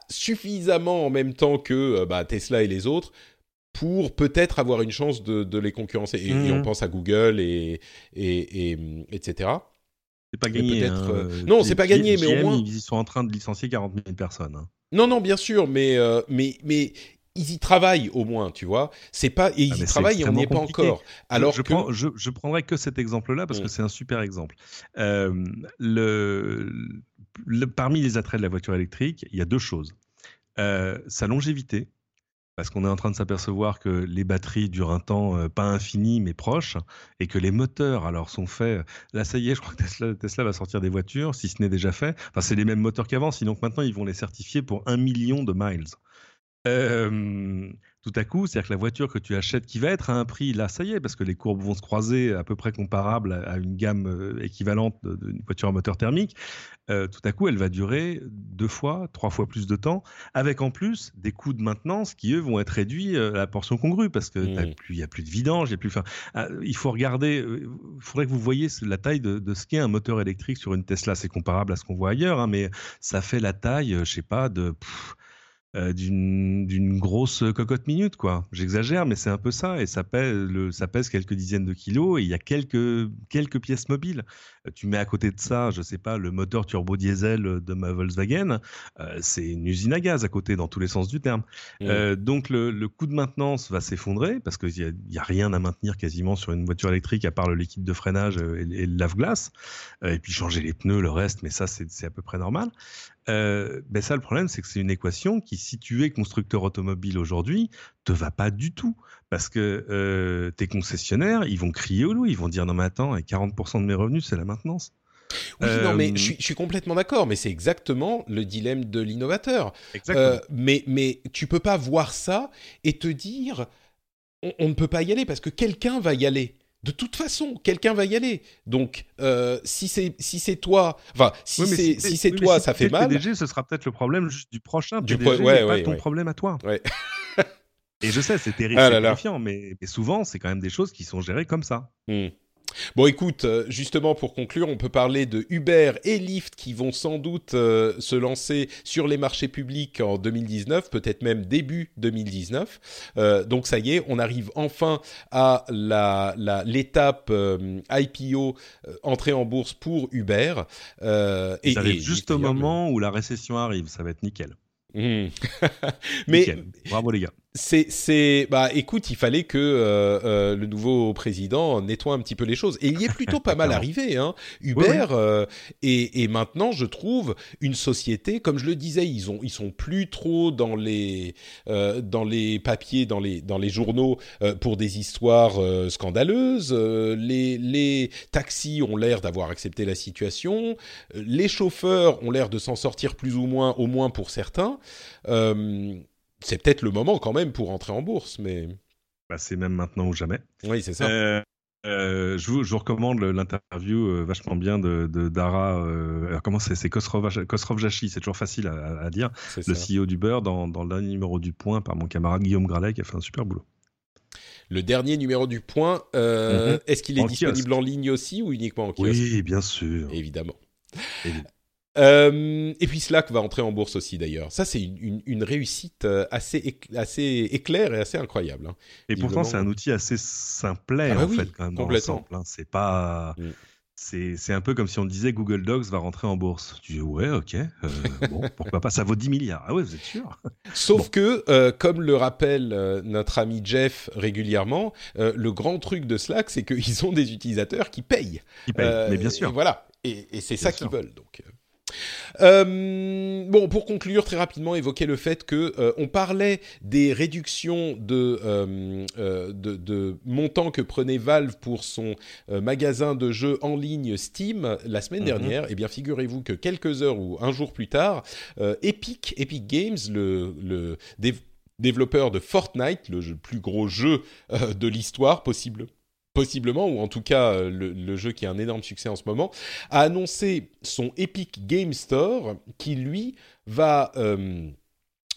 suffisamment en même temps que euh, bah, Tesla et les autres pour peut-être avoir une chance de, les concurrencer. Et, on mhm. pense à Google et, et, etc. C'est pas gagné. Hein, euh, non, c'est pas gagné, mais au moins ils sont en train de licencier 40 000 personnes. Hein. Non, non, bien sûr, mais mais mais ils y travaillent au moins, tu vois. C'est pas et ils ah, y travaillent et on n'y est pas encore. Alors je, je, prendrai que cet exemple-là parce que mm. c'est un super exemple. Euh, le, parmi les attraits de la voiture électrique, il y a deux choses. Euh, sa longévité, parce qu'on est en train de s'apercevoir que les batteries durent un temps euh, pas infini mais proche, et que les moteurs alors sont faits. Là, ça y est, je crois que Tesla, Tesla va sortir des voitures, si ce n'est déjà fait. Enfin, c'est les mêmes moteurs qu'avant, sinon maintenant ils vont les certifier pour un million de miles. Euh, tout à coup, c'est-à-dire que la voiture que tu achètes, qui va être à un prix, là, ça y est, parce que les courbes vont se croiser à peu près comparables à, une gamme euh, équivalente d'une voiture à moteur thermique, euh, tout à coup, elle va durer deux fois, trois fois plus de temps, avec en plus des coûts de maintenance qui, eux, vont être réduits à la portion congrue, parce qu'il mmh. n'y a plus de vidange, il a plus... Ah, il faut regarder, il faudrait que vous voyez la taille de, ce qu'est un moteur électrique sur une Tesla. C'est comparable à ce qu'on voit ailleurs, hein, mais ça fait la taille, je sais pas, de... Euh, d'une grosse cocotte minute, quoi. J'exagère, mais c'est un peu ça. Et ça pèse, le, ça pèse quelques dizaines de kilos et il y a quelques, quelques pièces mobiles. Euh, tu mets à côté de ça, je sais pas, le moteur turbo diesel de ma Volkswagen, euh, c'est une usine à gaz à côté, dans tous les sens du terme. Mmh. donc le, le, coût de maintenance va s'effondrer parce qu'il n'y a, a, rien à maintenir quasiment sur une voiture électrique à part le liquide de freinage et, et le lave-glace. et puis changer les pneus, le reste, mais ça c'est à peu près normal. Euh, ben ça, le problème, c'est que c'est une équation qui, si tu es constructeur automobile aujourd'hui, te va pas du tout. Parce que euh, tes concessionnaires, ils vont crier au loup, ils vont dire non mais attends, 40% de mes revenus, c'est la maintenance. Oui, non, mais euh, je, suis complètement d'accord, mais c'est exactement le dilemme de l'innovateur. Mais, mais tu peux pas voir ça et te dire on, on ne peut pas y aller parce que quelqu'un va y aller de toute façon, quelqu'un va y aller. Donc, euh, si c'est si c'est toi, enfin, si c'est si c'est toi, ça fait mal. PDG, ce sera peut-être le problème juste du prochain. Du PDG, ouais, pas ton problème à toi. Et je sais, c'est terrible, ah terrifiant, mais, souvent, c'est quand même des choses qui sont gérées comme ça. Hmm. Bon, écoute, euh, justement pour conclure, on peut parler de Uber et Lyft qui vont sans doute euh, se lancer sur les marchés publics en 2019, peut-être même début 2019. Euh, donc ça y est, on arrive enfin à la, l'étape IPO, entrée en bourse pour Uber. et, ça juste au moment où la récession arrive, ça va être nickel. Hmm. Mais bravo les gars. C'est, c'est, bah, écoute, il fallait que euh, euh, le nouveau président nettoie un petit peu les choses. Et il y est plutôt pas mal arrivé. Hein. Uber euh, et, maintenant, je trouve une société, comme je le disais, ils ont, ils sont plus trop dans les, dans les papiers, dans les, dans les journaux pour des histoires scandaleuses. les, les taxis ont l'air d'avoir accepté la situation. Les chauffeurs ont l'air de s'en sortir plus ou moins, au moins pour certains c'est peut-être le moment quand même pour entrer en bourse, mais. Bah, c'est même maintenant ou jamais. Oui, c'est ça. Euh, euh, je, vous, recommande l'interview euh, vachement bien de, Dara. comment c'est C'est Kosrov Jashi, c'est toujours facile à, dire. Le CEO du Beurre dans, dans le numéro du Point par mon camarade Guillaume Gralet qui a fait un super boulot. Le dernier numéro du Point, mhm. est-ce qu'il est, disponible en ligne aussi ou uniquement en kiosque? Oui, bien sûr. Évidemment. Évidemment. Euh, et puis Slack va entrer en bourse aussi d'ailleurs. Ça c'est une, une, réussite euh, assez assez éclair et assez incroyable. Hein. Et pourtant c'est un outil assez simplet ah en fait quand même complètement. Hein. C'est pas mm. c'est un peu comme si on disait Google Docs va rentrer en bourse. Tu dis ouais ok euh, bon pourquoi pas ça vaut 10 milliards ah ouais vous êtes sûr? Sauf que comme le rappelle notre ami Jeff régulièrement, le grand truc de Slack c'est qu'ils ont des utilisateurs qui payent. Qui payent mais bien sûr. Et voilà et, et c'est ça qu'ils veulent donc. Euh, bon, pour conclure très rapidement, évoquer le fait que euh, on parlait des réductions de, euh, de, de montants que prenait Valve pour son magasin de jeux en ligne Steam la semaine mhm. dernière. Eh bien, figurez-vous que quelques heures ou un jour plus tard, Epic, Epic Games, le, le développeur de Fortnite, le plus gros jeu de l'histoire possible possiblement, ou en tout cas euh, le, jeu qui a un énorme succès en ce moment, a annoncé son Epic Game Store qui, lui, va... Euh,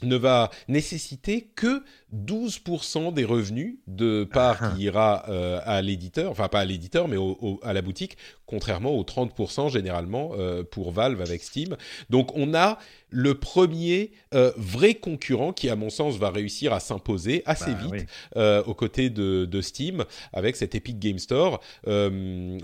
ne va nécessiter que 12% des revenus de part ah. qui ira euh, à l'éditeur, enfin pas à l'éditeur, mais à la boutique, contrairement aux 30% généralement euh, pour Valve avec Steam. Donc on a le premier euh, vrai concurrent qui, à mon sens, va réussir à s'imposer assez bah vite aux côtés de, de, Steam avec cet Epic Game Store,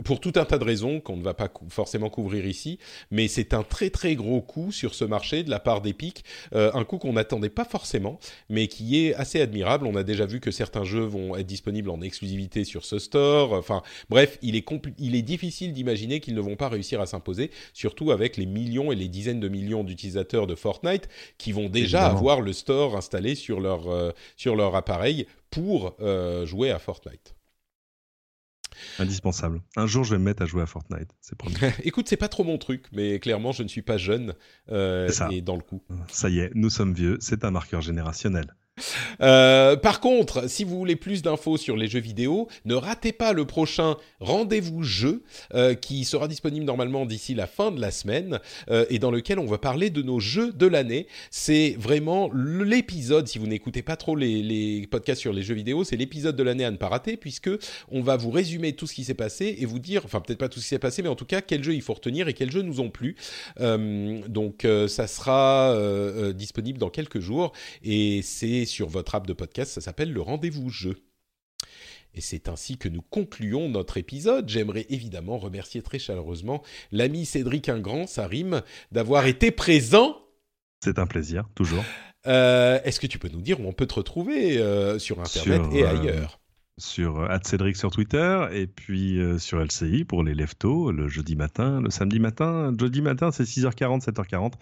pour tout un tas de raisons qu'on ne va pas forcément couvrir ici, mais c'est un très très gros coup sur ce marché de la part d'Epic, un coup qu'on n'attendait pas forcément, mais qui est assez admirable. On a déjà vu que certains jeux vont être disponibles en exclusivité sur ce store. Enfin, bref, il est, il est difficile d'imaginer qu'ils ne vont pas réussir à s'imposer, surtout avec les millions et les dizaines de millions d'utilisateurs de Fortnite qui vont déjà avoir le store installé sur leur, euh, sur leur appareil pour euh, jouer à Fortnite. Indispensable. Un jour, je vais me mettre à jouer à Fortnite. C'est promis. Écoute, c'est pas trop mon truc, mais clairement, je ne suis pas jeune euh, et dans le coup. Ça y est, nous sommes vieux. C'est un marqueur générationnel. Euh, par contre, si vous voulez plus d'infos sur les jeux vidéo, ne ratez pas le prochain rendez-vous jeu euh, qui sera disponible normalement d'ici la fin de la semaine euh, et dans lequel on va parler de nos jeux de l'année. C'est vraiment l'épisode, si vous n'écoutez pas trop les, les podcasts sur les jeux vidéo, c'est l'épisode de l'année à ne pas rater puisque on va vous résumer tout ce qui s'est passé et vous dire, enfin peut-être pas tout ce qui s'est passé, mais en tout cas quels jeux il faut retenir et quels jeux nous ont plu. Donc ça sera disponible dans quelques jours et c'est sur votre app de podcast, ça s'appelle le rendez-vous jeu. Et c'est ainsi que nous concluons notre épisode. J'aimerais évidemment remercier très chaleureusement l'ami Cédric Ingrand, ça rime, d'avoir été présent. C'est un plaisir, toujours. Euh, Est-ce que tu peux nous dire où on peut te retrouver euh, sur Internet Sur, et euh, ailleurs? Sur euh, Cédric sur Twitter et puis euh, sur LCI pour les leftos le jeudi matin, le samedi matin. Jeudi matin, c'est 6h40, 7h40.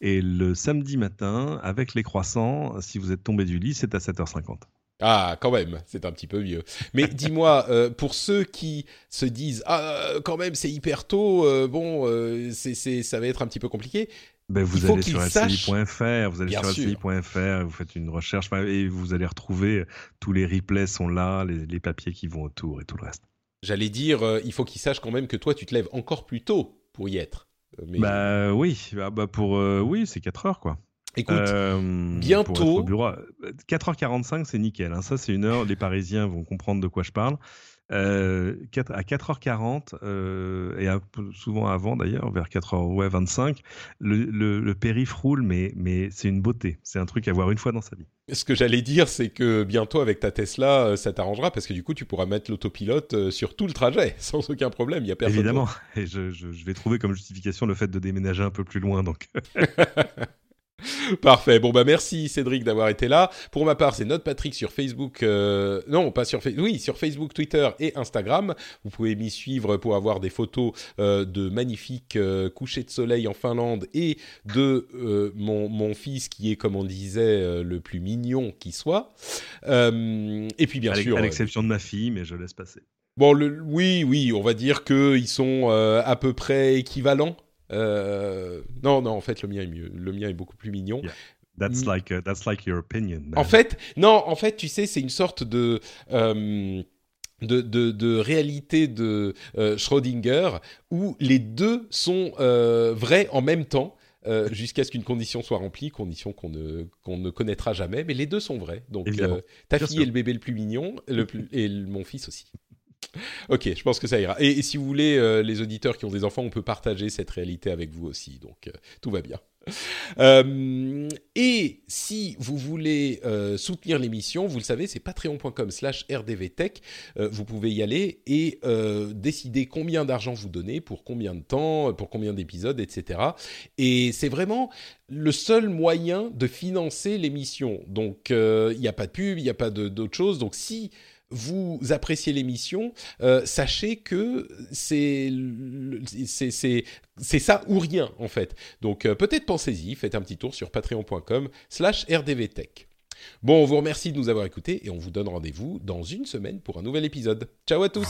Et le samedi matin, avec les croissants, si vous êtes tombé du lit, c'est à 7h50. Ah, quand même, c'est un petit peu mieux. Mais dis-moi, euh, pour ceux qui se disent ah quand même c'est hyper tôt, euh, bon, c'est c'est ça va être un petit peu compliqué. Ben, vous allez sur lci.fr, vous allez sur lci.fr, vous faites une recherche et vous allez retrouver euh, tous les replays sont là, les, les papiers qui vont autour et tout le reste. J'allais dire, euh, il faut qu'ils sachent quand même que toi tu te lèves encore plus tôt pour y être. Euh, Mais Bah oui, bah, bah, pour euh, oui, c'est 4 heures quoi. écoute, Euh, bientôt- pour être au bureau. 4h45, c'est nickel. hein. Ça, c'est une heure. Les Parisiens vont comprendre de quoi je parle. Euh, à 4h40, euh, et peu souvent avant d'ailleurs, vers 4h25, le, le, le périph' roule, mais, mais c'est une beauté. C'est un truc à voir une fois dans sa vie. ce que j'allais dire, c'est que bientôt avec ta Tesla, euh, ça t'arrangera parce que du coup tu pourras mettre l'autopilote sur tout le trajet sans aucun problème. Il y a personne. Évidemment. Et je, je, je vais trouver comme justification le fait de déménager un peu plus loin. Donc, Parfait. Bon bah merci Cédric d'avoir été là. Pour ma part, c'est Note Patrick sur Facebook. euh, non, pas sur Facebook. Oui, sur Facebook, Twitter et Instagram. Vous pouvez m'y suivre pour avoir des photos euh, de magnifiques euh, couchers de soleil en Finlande et de euh, mon, mon fils qui est, comme on disait, euh, le plus mignon qui soit. Euh, et puis bien à sûr. à l'exception de ma fille, mais je laisse passer. Bon, le, oui, oui, on va dire que ils sont euh, à peu près équivalents. Euh, non, non, en fait, le mien est mieux. Le mien est beaucoup plus mignon. Yeah. That's Mm. like uh, that's like your opinion. man. En fait, non, en fait, tu sais, c'est une sorte de euh, de, de, de réalité de euh, Schrödinger où les deux sont euh, vrais en même temps. euh, jusqu'à ce qu'une condition soit remplie, condition qu'on ne, qu'on ne connaîtra jamais, mais les deux sont vrais. Donc, euh, ta Bien fille sûr. est le bébé le plus mignon, le plus, et le- mon fils aussi. Ok, je pense que ça ira. Et, si vous voulez, euh, les auditeurs qui ont des enfants, on peut partager cette réalité avec vous aussi. Donc, euh, tout va bien. Euh, et si vous voulez soutenir l'émission, vous le savez, c'est patreon.com slash rdvtech. Vous pouvez y aller et décider combien d'argent vous donnez, pour combien de temps, pour combien d'épisodes, etc. Et c'est vraiment le seul moyen de financer l'émission. Donc, il n'y a pas de pub, il n'y a pas d'autre chose. Donc, si vous appréciez l'émission, euh, sachez que c'est ça ou rien en fait. Donc euh, peut-être pensez-y, faites un petit tour sur patreon.com/slash rdvtech. Bon, on vous remercie de nous avoir écoutés et on vous donne rendez-vous dans une semaine pour un nouvel épisode. Ciao à tous